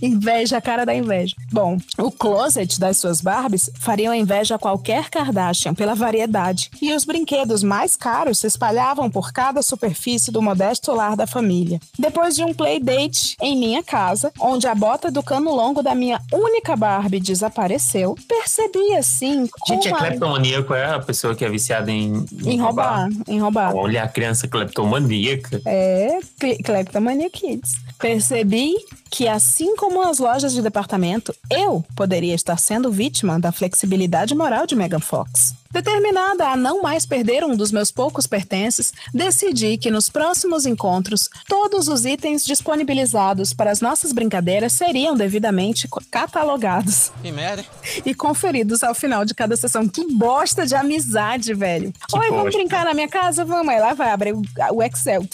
inveja, a cara da inveja. Bom, o closet das suas Barbies fariam inveja a qualquer Kardashian pela variedade. E os brinquedos mais caros se espalhavam por cada superfície do modesto lar da família. Depois de um playdate em minha casa, onde a bota do cano longo da minha única Barbie desapareceu, percebi assim como Gente, é a- cleptomaníaco é a pessoa que é viciada em, em roubar, em roubar. Olha a criança cleptomaníaca. É, Cle- Kleptomania Kids. Percebi que, assim como as lojas de departamento, eu poderia estar sendo vítima da flexibilidade moral de Megan Fox. Determinada a não mais perder um dos meus poucos pertences, decidi que nos próximos encontros, todos os itens disponibilizados para as nossas brincadeiras seriam devidamente catalogados Que merda. e conferidos ao final de cada sessão. Que bosta de amizade, velho. Oi, vamos bosta. brincar na minha casa? Vamos. Aí lá vai abrir o, o Excel.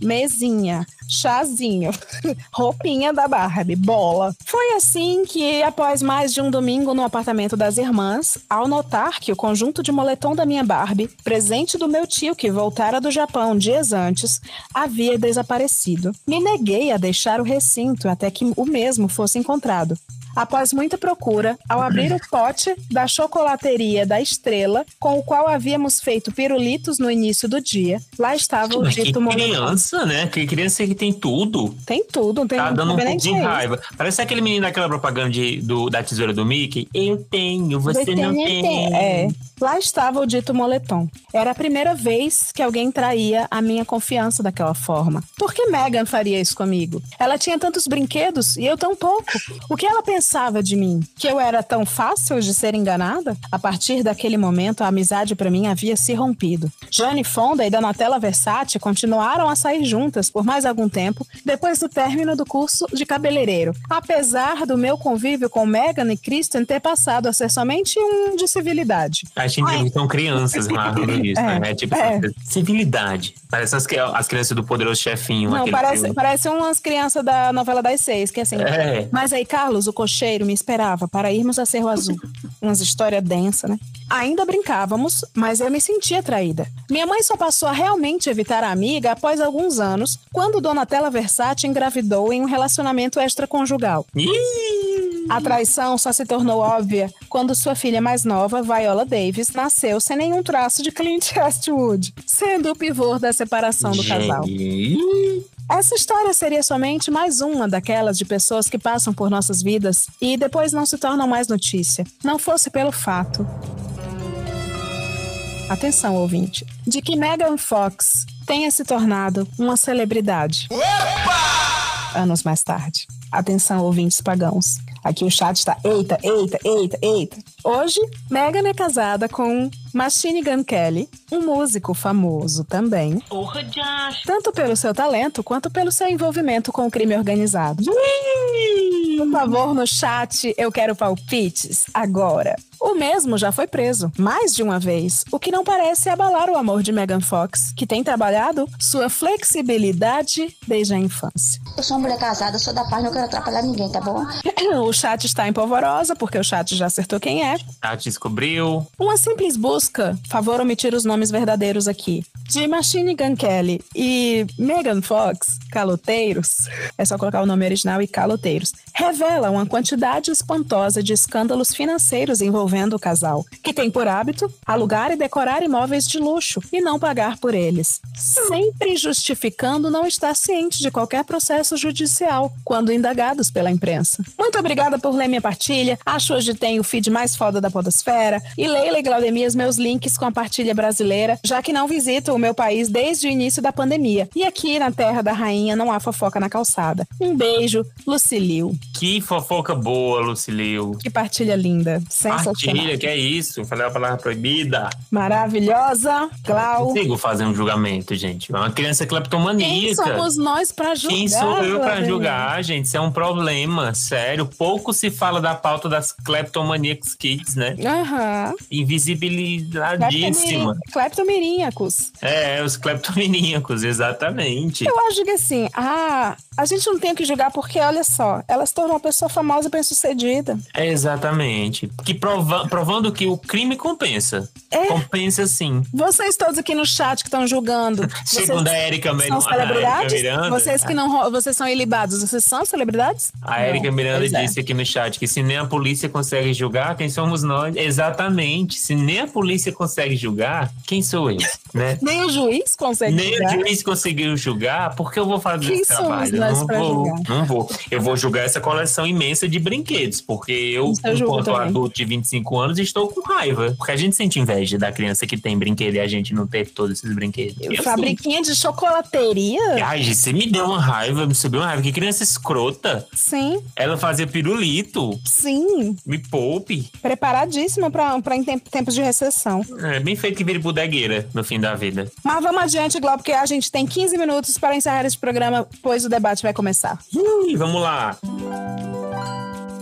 Mesinha, chazinho, <laughs> roupinha da Barbie, bola. Foi assim que, após mais de um domingo no apartamento das irmãs, ao notar que o conjunto de moletom da minha Barbie, presente do meu tio que voltara do Japão dias antes, havia desaparecido. Me neguei a deixar o recinto até que o mesmo fosse encontrado. Após muita procura, ao abrir o pote da chocolateria da Estrela, com o qual havíamos feito pirulitos no início do dia, lá estava o Mas que dito moletom. criança, né? Que criança que tem tudo. Tem tudo, não tem Tá dando um tem pouco de raiva. Parece aquele menino daquela propaganda de, do, da tesoura do Mickey. Eu tenho, você, não tem. É. Lá estava o dito moletom. Era a primeira vez que alguém traía a minha confiança daquela forma. Por que Megan faria isso comigo? Ela tinha tantos brinquedos e eu tão pouco. O que ela pensava de mim? Que eu era tão fácil de ser enganada? A partir daquele momento, a amizade para mim havia se rompido. Jane Fonda e Donatella Versace continuaram a sair juntas por mais algum tempo depois do término do curso de cabeleireiro. Apesar do meu convívio com Megan e Kristen ter passado a ser somente um de civilidade. A gente são crianças narrando <laughs> isso, É, né? É tipo é. civilidade. Parece as, as crianças do Poderoso Chefinho. Não, parece, filme. parece umas crianças da novela das seis, que assim. É. Mas aí, Carlos, o cocheiro, me esperava para irmos a Cerro Azul. Umas histórias densas, né? Ainda brincávamos, mas eu me sentia traída. Minha mãe só passou a realmente evitar a amiga após alguns anos, quando Donatella Versace engravidou em um relacionamento extraconjugal. A traição só se tornou óbvia quando sua filha mais nova, Viola Davis, nasceu sem nenhum traço de Clint Eastwood, sendo o pivô da separação do casal. Essa história seria somente mais uma daquelas de pessoas que passam por nossas vidas e depois não se tornam mais notícia. Não fosse pelo fato. Atenção, ouvinte, de que Megan Fox tenha se tornado uma celebridade. Anos mais tarde. Atenção, ouvintes pagãos. Aqui o chat está eita, eita, eita, eita. Hoje, Megan é casada com Machine Gun Kelly, um músico famoso também, Porra, Josh. tanto pelo seu talento quanto pelo seu envolvimento com o crime organizado. Por favor, no chat, eu quero palpites agora. O mesmo já foi preso, mais de uma vez, o que não parece abalar o amor de Megan Fox, que tem trabalhado sua flexibilidade desde a infância. Eu sou uma mulher casada, sou da paz, não quero atrapalhar ninguém, tá bom? O chat está em polvorosa, porque o chat já acertou quem é. Tati descobriu. Uma simples busca, favor omitir os nomes verdadeiros aqui, de Machine Gun Kelly e Megan Fox, caloteiros, é só colocar o nome original e caloteiros, revela uma quantidade espantosa de escândalos financeiros envolvendo o casal, que tem por hábito alugar e decorar imóveis de luxo e não pagar por eles, sempre justificando não estar ciente de qualquer processo judicial quando indagados pela imprensa. Muito obrigada por ler minha partilha. Acho hoje tem o feed mais foda da podosfera. E Leila e Glaudemias, meus links com a partilha brasileira, já que não visito o meu país desde o início da pandemia. E aqui na Terra da Rainha não há fofoca na calçada. Um beijo, Lucilio. Que fofoca boa, Lucilio. Que partilha linda. Sensacional. Partilha, que é isso? Falei a palavra proibida. Maravilhosa. Glau. Consigo fazer um julgamento, gente. É uma criança cleptomaníaca. Quem somos nós pra julgar? Quem sou eu pra Glaudemir? julgar, gente? Isso é um problema, sério. Pouco se fala da pauta das Kleptomaniacs Kids, né? Aham. Invisibilizadíssima. Cleptomiríacos. É, os kleptomaníacos, exatamente. Eu acho que assim, ah, a gente não tem o que julgar porque, olha só, ela se tornou uma pessoa famosa e bem-sucedida. É, exatamente. Que prova- provando que o crime compensa. É. Compensa sim. Vocês todos aqui no chat que estão julgando. Segundo a São Miranda- celebridades? a Érica Miranda. vocês que não ro- vocês são ilibados, vocês são celebridades? A Não. Miranda Pois é. disse aqui no chat que se nem a polícia consegue julgar, quem somos nós? Exatamente. Se nem a polícia consegue julgar, quem sou eu? Né? Nem o juiz consegue Nem julgar. o juiz conseguiu julgar, porque eu vou fazer Quem esse trabalho? Não vou, julgar? não vou. Eu vou julgar essa coleção imensa de brinquedos, porque eu, Isso julgo enquanto adulto de 25 anos, estou com raiva. Porque a gente sente inveja da criança que tem brinquedo e a gente não teve todos esses brinquedos. Eu Fabriquinha de chocolateria? Ai, gente, você me deu uma raiva, me subiu uma raiva. Que criança escrota. Sim, Ela fazia pirulito. sim. Me poupe. Preparadíssima pra em temp- tempos de recessão. É bem feito que vire bodegueira no fim da vida. Mas vamos adiante, Glau, porque a gente tem 15 minutos para encerrar esse programa, pois o debate vai começar. Vamos lá.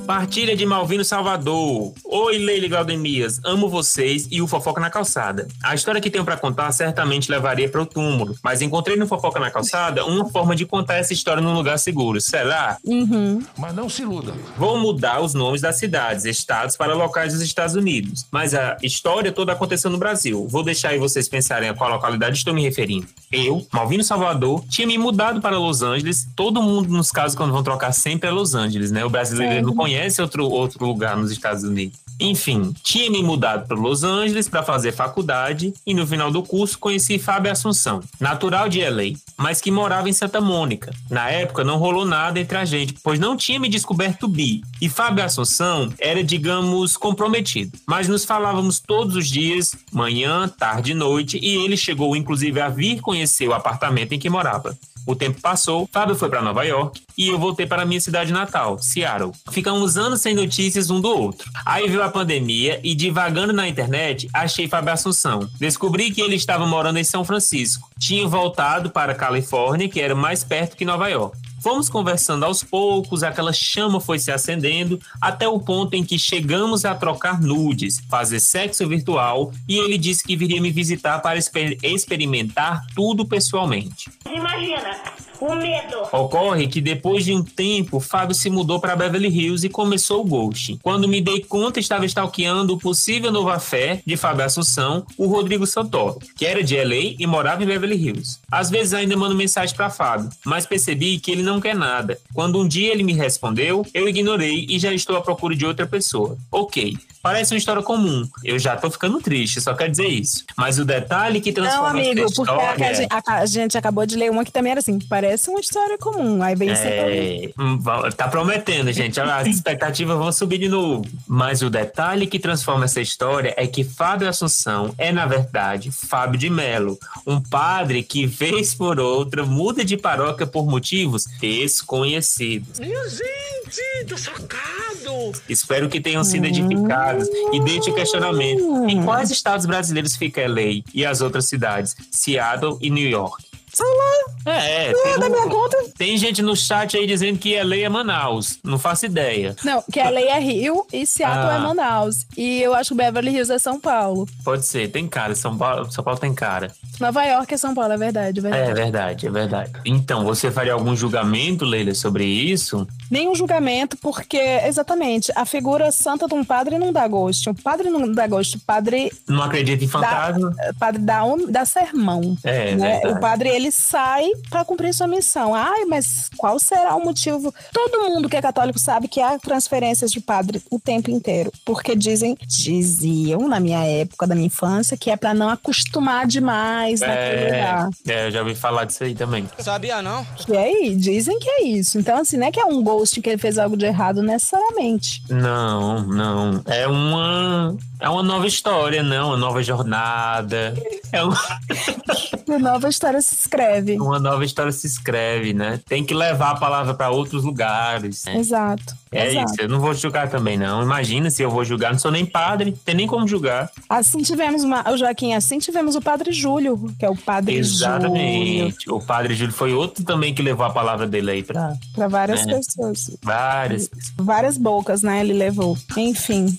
Partilha de Malvino Salvador. Oi, Leila e Glaudemias. Amo vocês e o Fofoca na Calçada. A história que tenho pra contar certamente levaria para o túmulo, mas encontrei no Fofoca na Calçada uma forma de contar essa história num lugar seguro. Será? Uhum. Mas não se iluda. Vou mudar os nomes das cidades, estados para locais dos Estados Unidos. Mas a história toda aconteceu no Brasil. Vou deixar aí vocês pensarem a qual localidade estou me referindo. Eu, Malvino Salvador, tinha me mudado para Los Angeles. Todo mundo, nos casos, quando vão trocar, sempre é Los Angeles, né? O brasileiro ele não conhece outro, outro lugar nos Estados Unidos. Enfim, tinha me mudado para Los Angeles para fazer faculdade e no final do curso conheci Fábio Assunção, natural de LA, mas que morava em Santa Mônica. Na época não rolou nada entre a gente, pois não tinha me descoberto bi. E Fábio Assunção era, digamos, comprometido. Mas nos falávamos todos os dias, manhã, tarde e noite, e ele chegou inclusive a vir conhecer o apartamento em que morava. O tempo passou, Fábio foi para Nova York e eu voltei para minha cidade natal, Seattle. Ficamos anos sem notícias um do outro. Aí veio a pandemia e, divagando na internet, achei Fábio Assunção. Descobri que ele estava morando em São Francisco. Tinha voltado para a Califórnia, que era mais perto que Nova York. Fomos conversando aos poucos, aquela chama foi se acendendo, até o ponto em que chegamos a trocar nudes, fazer sexo virtual, e ele disse que viria me visitar para exper- experimentar tudo pessoalmente. Imagina, O medo. Ocorre que depois de um tempo, Fábio se mudou para Beverly Hills e começou o ghosting. Quando me dei conta, estava stalkeando o possível novo afé de Fábio Assunção, o Rodrigo Santoro, que era de LA e morava em Beverly Hills. Às vezes ainda mando mensagem para Fábio, mas percebi que ele não quer nada. Quando um dia ele me respondeu, eu ignorei e já estou à procura de outra pessoa. Ok, Parece uma história comum. Eu já tô ficando triste, só quer dizer isso. Mas o detalhe que transforma Não, amigo, essa porque a, história... a gente- a- a gente acabou de ler uma que também era assim, parece uma história comum. Aí vem você É, hum, tá prometendo, gente. As <laughs> expectativas vão subir de novo. Mas o detalhe que transforma essa história é que Fábio Assunção é, na verdade, Fábio de Melo, um padre que, vez por outra, muda de paróquia por motivos desconhecidos. Minha gente, tô chocado. Espero que tenham sido edificados e deixe o questionamento. Em quais estados brasileiros fica LA e as outras cidades? Seattle e New York. São lá. É, Não é da minha conta. tem gente no chat aí dizendo que LA é Manaus. Não faço ideia. Não, que a lei é Rio e Seattle Ah. é Manaus. E eu acho que Beverly Hills é São Paulo. Pode ser, tem cara. São Paulo, São Paulo tem cara. Nova York é São Paulo, é verdade, é verdade. É verdade, é verdade. Então, você faria algum julgamento, Leila, sobre isso? Nenhum julgamento, porque, exatamente, a figura santa de um padre não dá gosto. O padre não dá gosto. O padre Não acredita em fantasma? dá, padre dá, um, dá sermão. É, né? O padre, ele sai para cumprir sua missão. Ai, mas qual será o motivo? Todo mundo que é católico sabe que há transferências de padre o tempo inteiro. Porque dizem, diziam na minha época, da minha infância, que é para não acostumar demais naquele lugar. é, eu já ouvi falar disso aí também. Sabia não? Que aí, dizem que é isso. Então, assim, não é que é um ghost que ele fez algo de errado necessariamente. Não, não. É uma. É uma nova história, não. Uma nova jornada. É uma, <laughs> E nova história se escreve. uma nova história se escreve, né? Tem que levar a palavra para outros lugares. né? Exato. É exato. isso, eu não vou julgar também, não. Imagina se eu vou julgar, não sou nem padre, tem nem como julgar. Assim tivemos, uma, o Joaquim, assim tivemos o Padre Júlio, que é o Padre Júlio. Exatamente. O padre Júlio foi outro também que levou a palavra dele aí pra Para várias É. pessoas. várias. Várias bocas, né? Ele levou. Enfim.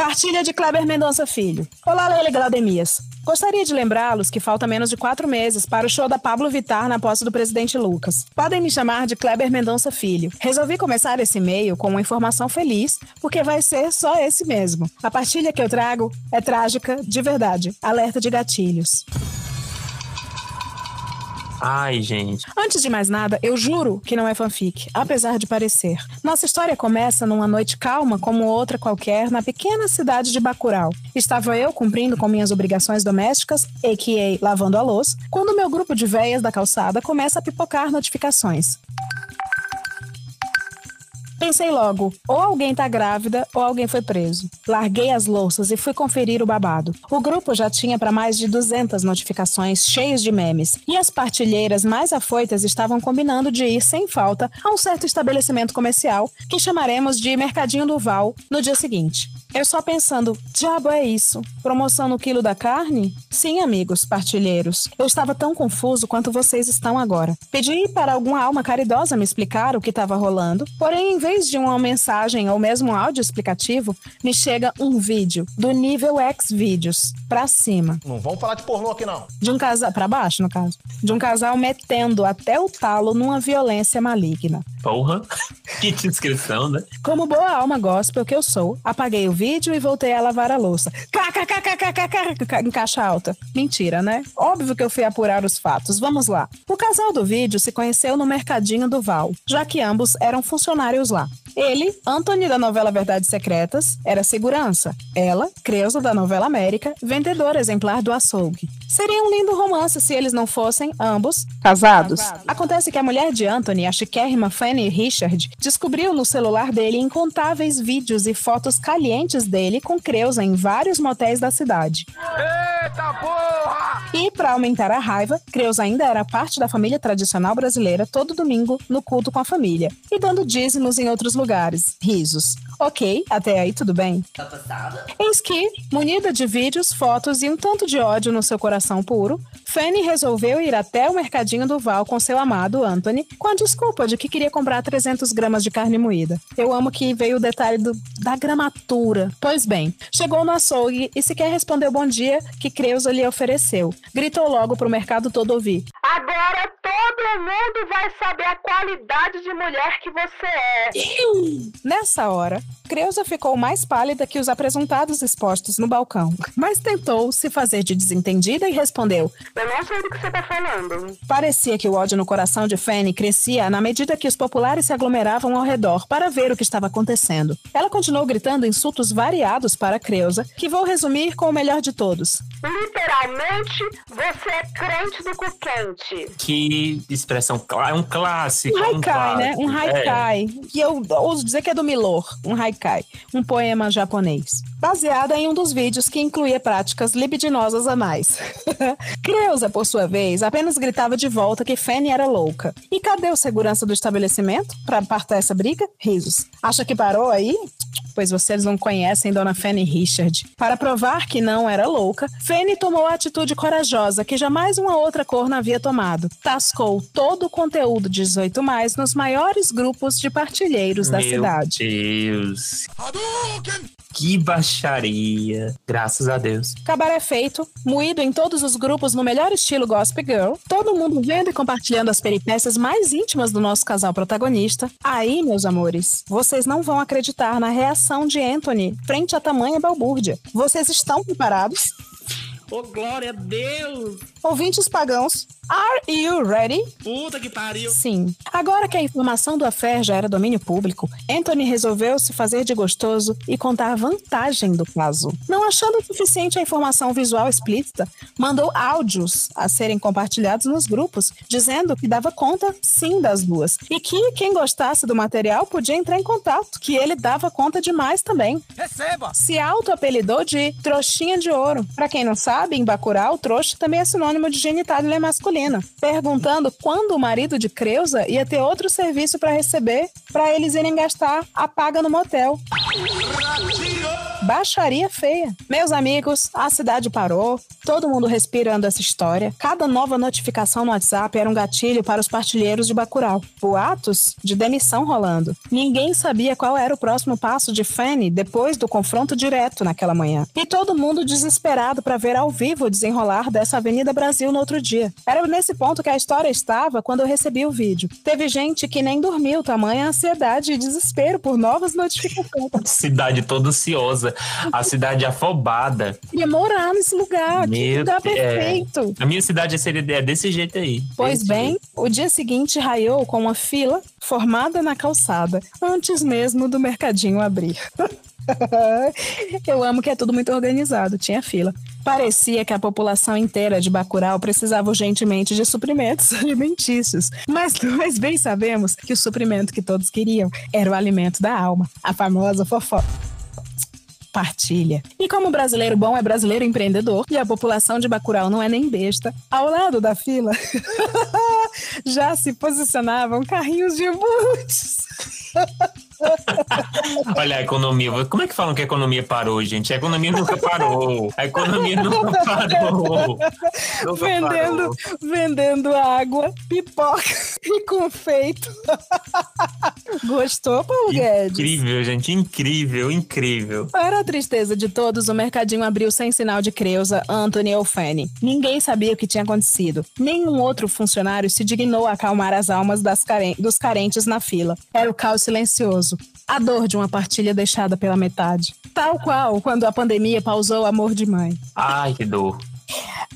Partilha de Kleber Mendonça Filho. Olá, Leila Glaudemias. Gostaria de lembrá-los que falta menos de quatro meses para o show da Pablo Vittar na posse do presidente Lucas. Podem me chamar de Kleber Mendonça Filho. Resolvi começar esse e-mail com uma informação feliz, porque vai ser só esse mesmo. A partilha que eu trago é trágica, de verdade. Alerta de gatilhos. Ai, gente. Antes de mais nada, eu juro que não é fanfic, apesar de parecer. Nossa história começa numa noite calma como outra qualquer na pequena cidade de Bacurau. Estava eu cumprindo com minhas obrigações domésticas, a.k.a. lavando a louça, quando meu grupo de véias da calçada começa a pipocar notificações. Pensei logo, ou alguém tá grávida ou alguém foi preso. Larguei as louças e fui conferir o babado. O grupo já tinha para mais de 200 notificações cheios de memes, e as partilheiras mais afoitas estavam combinando de ir sem falta a um certo estabelecimento comercial que chamaremos de Mercadinho do Val no dia seguinte. Eu só pensando, diabo é isso? Promoção no quilo da carne? Sim, amigos, partilheiros. Eu estava tão confuso quanto vocês estão agora. Pedi para alguma alma caridosa me explicar o que estava rolando, porém, em vez de uma mensagem ou mesmo um áudio explicativo, me chega um vídeo do nível X vídeos pra cima. Não vamos falar de pornô aqui, não. De um casal, pra baixo no caso, de um casal metendo até o talo numa violência maligna. Porra. <laughs> que descrição, né? Como boa alma gospel que eu sou, apaguei o vídeo e voltei a lavar a louça. KKKKKKK em caixa alta. Mentira, né? Óbvio que eu fui apurar os fatos. Vamos lá. O casal do vídeo se conheceu no mercadinho do Val, já que ambos eram funcionários lá. 과 Ele, Anthony da novela Verdades Secretas, era segurança. Ela, Creuza da novela América, vendedora exemplar do açougue. Seria um lindo romance se eles não fossem, ambos, casados. Acontece que a mulher de Anthony, a chiquérrima Fanny Richard, descobriu no celular dele incontáveis vídeos e fotos calientes dele com Creuza em vários motéis da cidade. Eita porra! E, para aumentar a raiva, Creuza ainda era parte da família tradicional brasileira todo domingo no culto com a família e dando dízimos em outros lugares. Risos. Ok, até aí tudo bem. Tá passada? Eis que, munida de vídeos, fotos e um tanto de ódio no seu coração puro, Fanny resolveu ir até o mercadinho do Val com seu amado Anthony, com a desculpa de que queria comprar 300 gramas de carne moída. Eu amo que veio o detalhe do, da gramatura. Pois bem, chegou no açougue e sequer respondeu bom dia que Creuza lhe ofereceu. Gritou logo pro mercado todo ouvir. Agora todo mundo vai saber a qualidade de mulher que você é. Nessa hora, Creuza ficou mais pálida que os apresentados expostos no balcão, mas tentou se fazer de desentendida e respondeu: Eu não sei do que você tá falando. Parecia que o ódio no coração de Fanny crescia na medida que os populares se aglomeravam ao redor para ver o que estava acontecendo. Ela continuou gritando insultos variados para Creuza, que vou resumir com o melhor de todos. Literalmente, você é crente do cu quente. Que expressão é um clássico. Um é haikai, né? Um clássico. É. haikai. E eu ouso dizer que é do Milor, um haikai, um poema japonês. Baseada em um dos vídeos que incluía práticas libidinosas a mais. <laughs> Creuza, por sua vez, apenas gritava de volta que Fanny era louca. E cadê o segurança do estabelecimento para apartar essa briga? Risos. Acha que parou aí? Pois vocês não conhecem Dona Fanny Richard. Para provar que não era louca, Fanny tomou a atitude corajosa que jamais uma outra corna havia tomado. Tascou todo o conteúdo 18 mais nos maiores grupos de partilheiros da Meu cidade. Deus. Que baixaria. Graças a Deus. Cabaré feito, moído em todos os grupos no melhor estilo Gospel Girl, todo mundo vendo e compartilhando as peripécias mais íntimas do nosso casal protagonista. Aí, meus amores, vocês não vão acreditar na reação de Anthony frente a tamanha balbúrdia. Vocês estão preparados? Ô, glória a Deus! Ouvintes pagãos, are you ready? Puta que pariu! Sim. Agora que a informação do affair já era domínio público, Anthony resolveu se fazer de gostoso e contar a vantagem do caso. Não achando suficiente a informação visual explícita, mandou áudios a serem compartilhados nos grupos, dizendo que dava conta sim das duas e que quem gostasse do material podia entrar em contato, que ele dava conta demais também. Receba! Se auto-apelidou de trouxinha de ouro. Pra quem não sabe, em Bacurau, trouxa também é sinônimo de genitália masculina. Perguntando quando o marido de Creuza ia ter outro serviço pra receber, pra eles irem gastar a paga no motel. Baixaria feia. Meus amigos, a cidade parou, todo mundo respirando essa história. Cada nova notificação no WhatsApp era um gatilho para os partilheiros de Bacurau. Boatos de demissão rolando. Ninguém sabia qual era o próximo passo de Fanny depois do confronto direto naquela manhã. E todo mundo desesperado para ver ao vivo o desenrolar dessa Avenida Brasil no outro dia. Era nesse ponto que a história estava quando eu recebi o vídeo. Teve gente que nem dormiu, tamanha ansiedade e desespero por novas notificações. <laughs> Cidade toda ansiosa. A cidade afobada. Queria morar nesse lugar, que Meu lugar Deus. perfeito. A minha cidade seria é desse jeito aí. Pois bem, jeito. o dia seguinte raiou com uma fila formada na calçada, antes mesmo do mercadinho abrir. <laughs> <laughs> Eu amo que é tudo muito organizado, tinha fila. Parecia que a população inteira de Bacurau precisava urgentemente de suprimentos <laughs> alimentícios. Mas nós bem sabemos que o suprimento que todos queriam era o alimento da alma, a famosa fofoca partilha. E como o brasileiro bom é brasileiro empreendedor e a população de Bacurau não é nem besta, ao lado da fila <laughs> já se posicionavam carrinhos de iogurtes. <laughs> Olha a economia. Como é que falam que a economia parou, gente? A economia nunca parou. A economia <laughs> nunca parou. Nunca vendendo, parou. vendendo água, pipoca <laughs> e confeito. Gostou, Paulo Guedes? Incrível, gente. Incrível, incrível. Para a tristeza de todos, o mercadinho abriu sem sinal de Creuza, Anthony ou Fanny. Ninguém sabia o que tinha acontecido. Nenhum outro funcionário se dignou a acalmar as almas das caren- dos carentes na fila. Era o caos silencioso. A dor de uma partilha deixada pela metade. Tal qual quando a pandemia pausou o amor de mãe. Ai, que dor.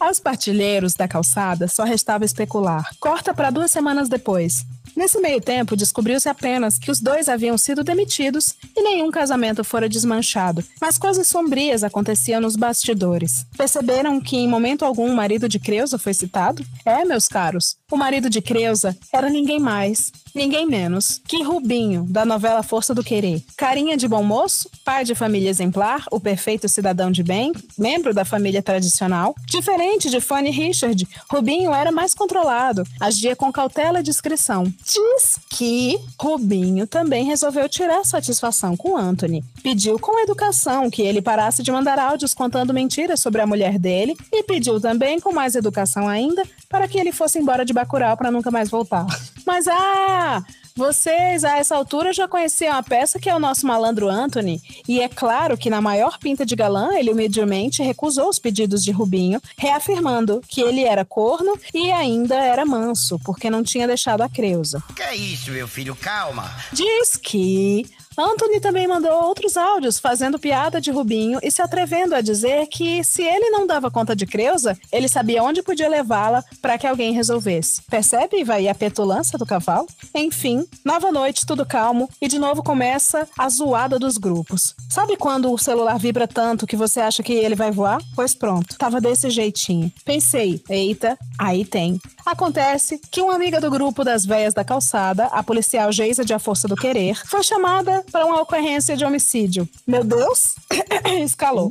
Aos partilheiros da calçada só restava especular. Corta para duas semanas depois. Nesse meio tempo, descobriu-se apenas que os dois haviam sido demitidos e nenhum casamento fora desmanchado. Mas coisas sombrias aconteciam nos bastidores. Perceberam que em momento algum o marido de Creuza foi citado? É, meus caros, o marido de Creuza era ninguém mais, ninguém menos que Rubinho, da novela Força do Querer. Carinha de bom moço, pai de família exemplar, o perfeito cidadão de bem, membro da família tradicional. Diferente de Fanny Richard, Rubinho era mais controlado, agia com cautela e discrição. Diz que Rubinho também resolveu tirar satisfação com Anthony. Pediu com educação que ele parasse de mandar áudios contando mentiras sobre a mulher dele e pediu também, com mais educação ainda, para que ele fosse embora de Bacurau para nunca mais voltar. Mas ah, vocês, a essa altura, já conheciam a peça que é o nosso malandro Anthony, e é claro que na maior pinta de galã, ele humildemente recusou os pedidos de Rubinho, reafirmando que ele era corno e ainda era manso, porque não tinha deixado a Creuza. Que é isso, meu filho? Calma. Diz que Anthony também mandou outros áudios fazendo piada de Rubinho e se atrevendo a dizer que se ele não dava conta de Creuza, ele sabia onde podia levá-la para que alguém resolvesse. Percebe, vai a petulância do cavalo? Enfim, nova noite, tudo calmo e de novo começa a zoada dos grupos. Sabe quando o celular vibra tanto que você acha que ele vai voar? Pois pronto, tava desse jeitinho. Pensei, eita, aí tem. Acontece que uma amiga do grupo das véias da calçada, a policial Geisa de A Força do Querer, foi chamada para uma ocorrência de homicídio. Meu Deus! <coughs> Escalou.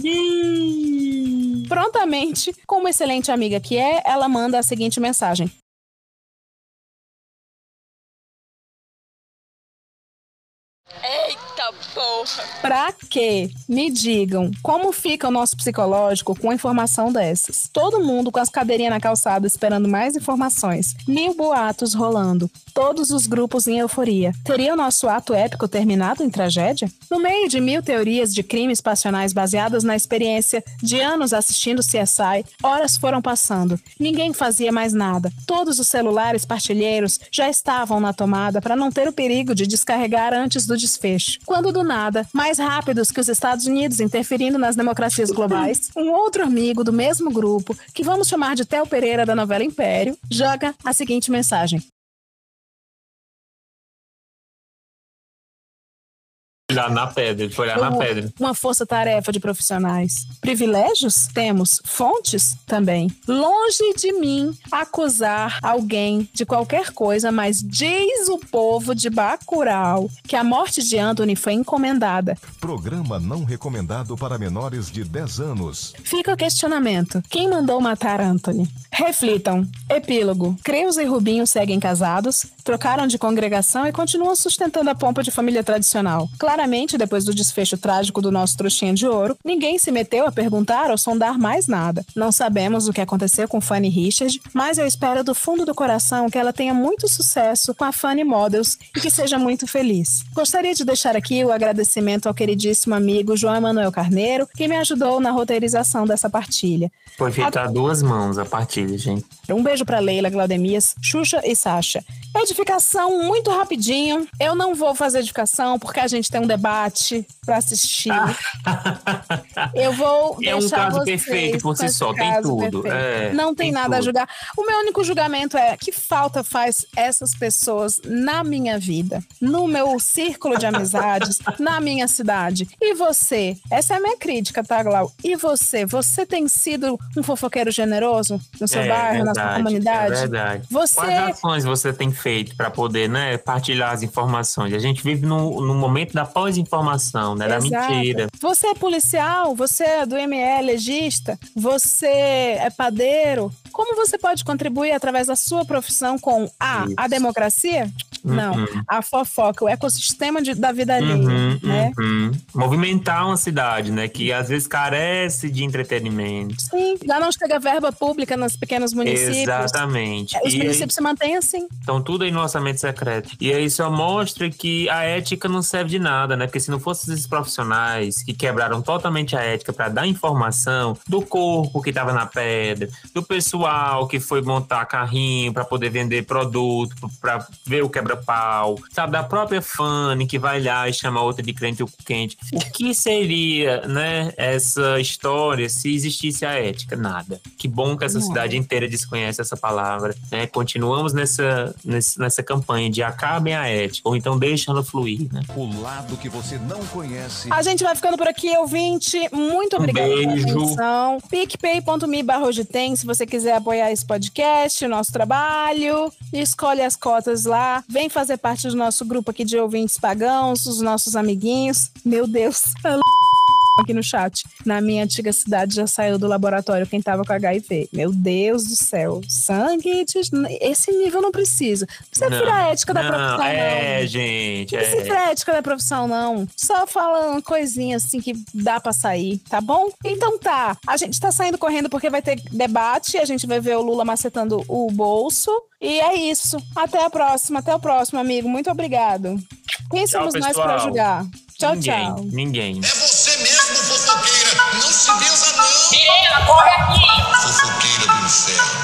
Prontamente, como excelente amiga que é, ela manda a seguinte mensagem. Porra! Pra quê? Me digam, como fica o nosso psicológico com informação dessas? Todo mundo com as cadeirinhas na calçada esperando mais informações. Mil boatos rolando. Todos os grupos em euforia. Teria o nosso ato épico terminado em tragédia? No meio de mil teorias de crimes passionais baseadas na experiência de anos assistindo CSI, horas foram passando. Ninguém fazia mais nada. Todos os celulares partilheiros já estavam na tomada para não ter o perigo de descarregar antes do desfecho. Quando do nada, mais rápidos que os Estados Unidos interferindo nas democracias globais, um outro amigo do mesmo grupo, que vamos chamar de Theo Pereira da novela Império, joga a seguinte mensagem. Olhar na pedra, ele foi olhar na Uma- pedra. Uma força-tarefa de profissionais. Privilégios? Temos. Fontes? Também. Longe de mim acusar alguém de qualquer coisa, mas diz o povo de Bacurau que a morte de Anthony foi encomendada. Programa não recomendado para menores de 10 anos. Fica o questionamento: quem mandou matar Anthony? Reflitam. Epílogo: Creus e Rubinho seguem casados, trocaram de congregação e continuam sustentando a pompa de família tradicional. Claramente, depois do desfecho trágico do nosso trouxinha de ouro, ninguém se meteu a perguntar ou sondar mais nada. Não sabemos o que aconteceu com Fanny Richard, mas eu espero do fundo do coração que ela tenha muito sucesso com a Fanny Models e que seja muito feliz. Gostaria de deixar aqui o agradecimento ao queridíssimo amigo João Emanuel Carneiro, que me ajudou na roteirização dessa partilha. Foi feita a duas mãos a partilha, gente. Um beijo pra Leila, Glaudemias, Xuxa e Sasha. Edificação muito rapidinho. Eu não vou fazer edificação porque a gente tem um debate pra assistir. <laughs> Eu vou É um caso perfeito por si só, tem tudo, é, não tem, tem nada a tudo. julgar. O meu único julgamento é que falta faz essas pessoas na minha vida, no meu círculo de amizades, <laughs> na minha cidade. E você? Essa é a minha crítica, tá, Glau? E você? Você tem sido um fofoqueiro generoso no seu É bairro, na sua verdade, comunidade? É verdade. Você Quais ações você tem feito para poder né, partilhar as informações? A gente vive no, no momento da pós-informação, né? Da Exato. mentira. Você é policial, você é do ME, legista, você é padeiro. Como você pode contribuir através da sua profissão com A, a democracia? Não, Uhum. a fofoca, o ecossistema de- da vida alheia, Uhum, né? uhum. Movimentar uma cidade, né? Que às vezes carece de entretenimento. Sim, já não chega verba pública nos pequenos municípios. Exatamente. Os E aí- municípios se mantêm assim. Então tudo aí no orçamento secreto. E aí só mostra que a ética não serve de nada, né? Porque se não fossem esses profissionais que quebraram totalmente a ética para dar informação do corpo que estava na pedra, do pessoal que foi montar carrinho para poder vender produto, para ver o quebra-pau, sabe? Da própria Fanny que vai lá e chama outra de crente ou quente. O que seria, né, essa história se existisse a ética? Nada. Que bom que essa cidade inteira desconhece essa palavra, né? Continuamos nessa, nessa campanha de acabem a ética, ou então deixa ela fluir, né? O lado que você não conhece. A gente vai ficando por aqui, ouvinte. Muito Um obrigada pela beijo. atenção. PicPay.me barra se você quiser apoiar esse podcast, o nosso trabalho. Escolhe as cotas lá. Vem fazer parte do nosso grupo aqui de ouvintes pagãos, os nossos amiguinhos. Meu Deus. <laughs> aqui no chat. Na minha antiga cidade já saiu do laboratório quem tava com HIV. Meu Deus do céu. Sangue de... Esse nível não precisa. Não precisa Não, virar a ética da não, profissão, não. É, gente. Não precisa É. virar a ética da profissão, não. Só fala uma coisinha assim que dá pra sair, tá bom? Então tá. A gente tá saindo correndo porque vai ter debate. A gente vai ver o Lula macetando o bolso. E é isso. Até a próxima. Até o próximo, amigo. Muito obrigado. Quem Tchau, somos nós pessoal. pra julgar? Tchau, Ninguém, tchau. Ninguém. É você mesmo, Menina, corre aqui. Fofoqueira do inferno.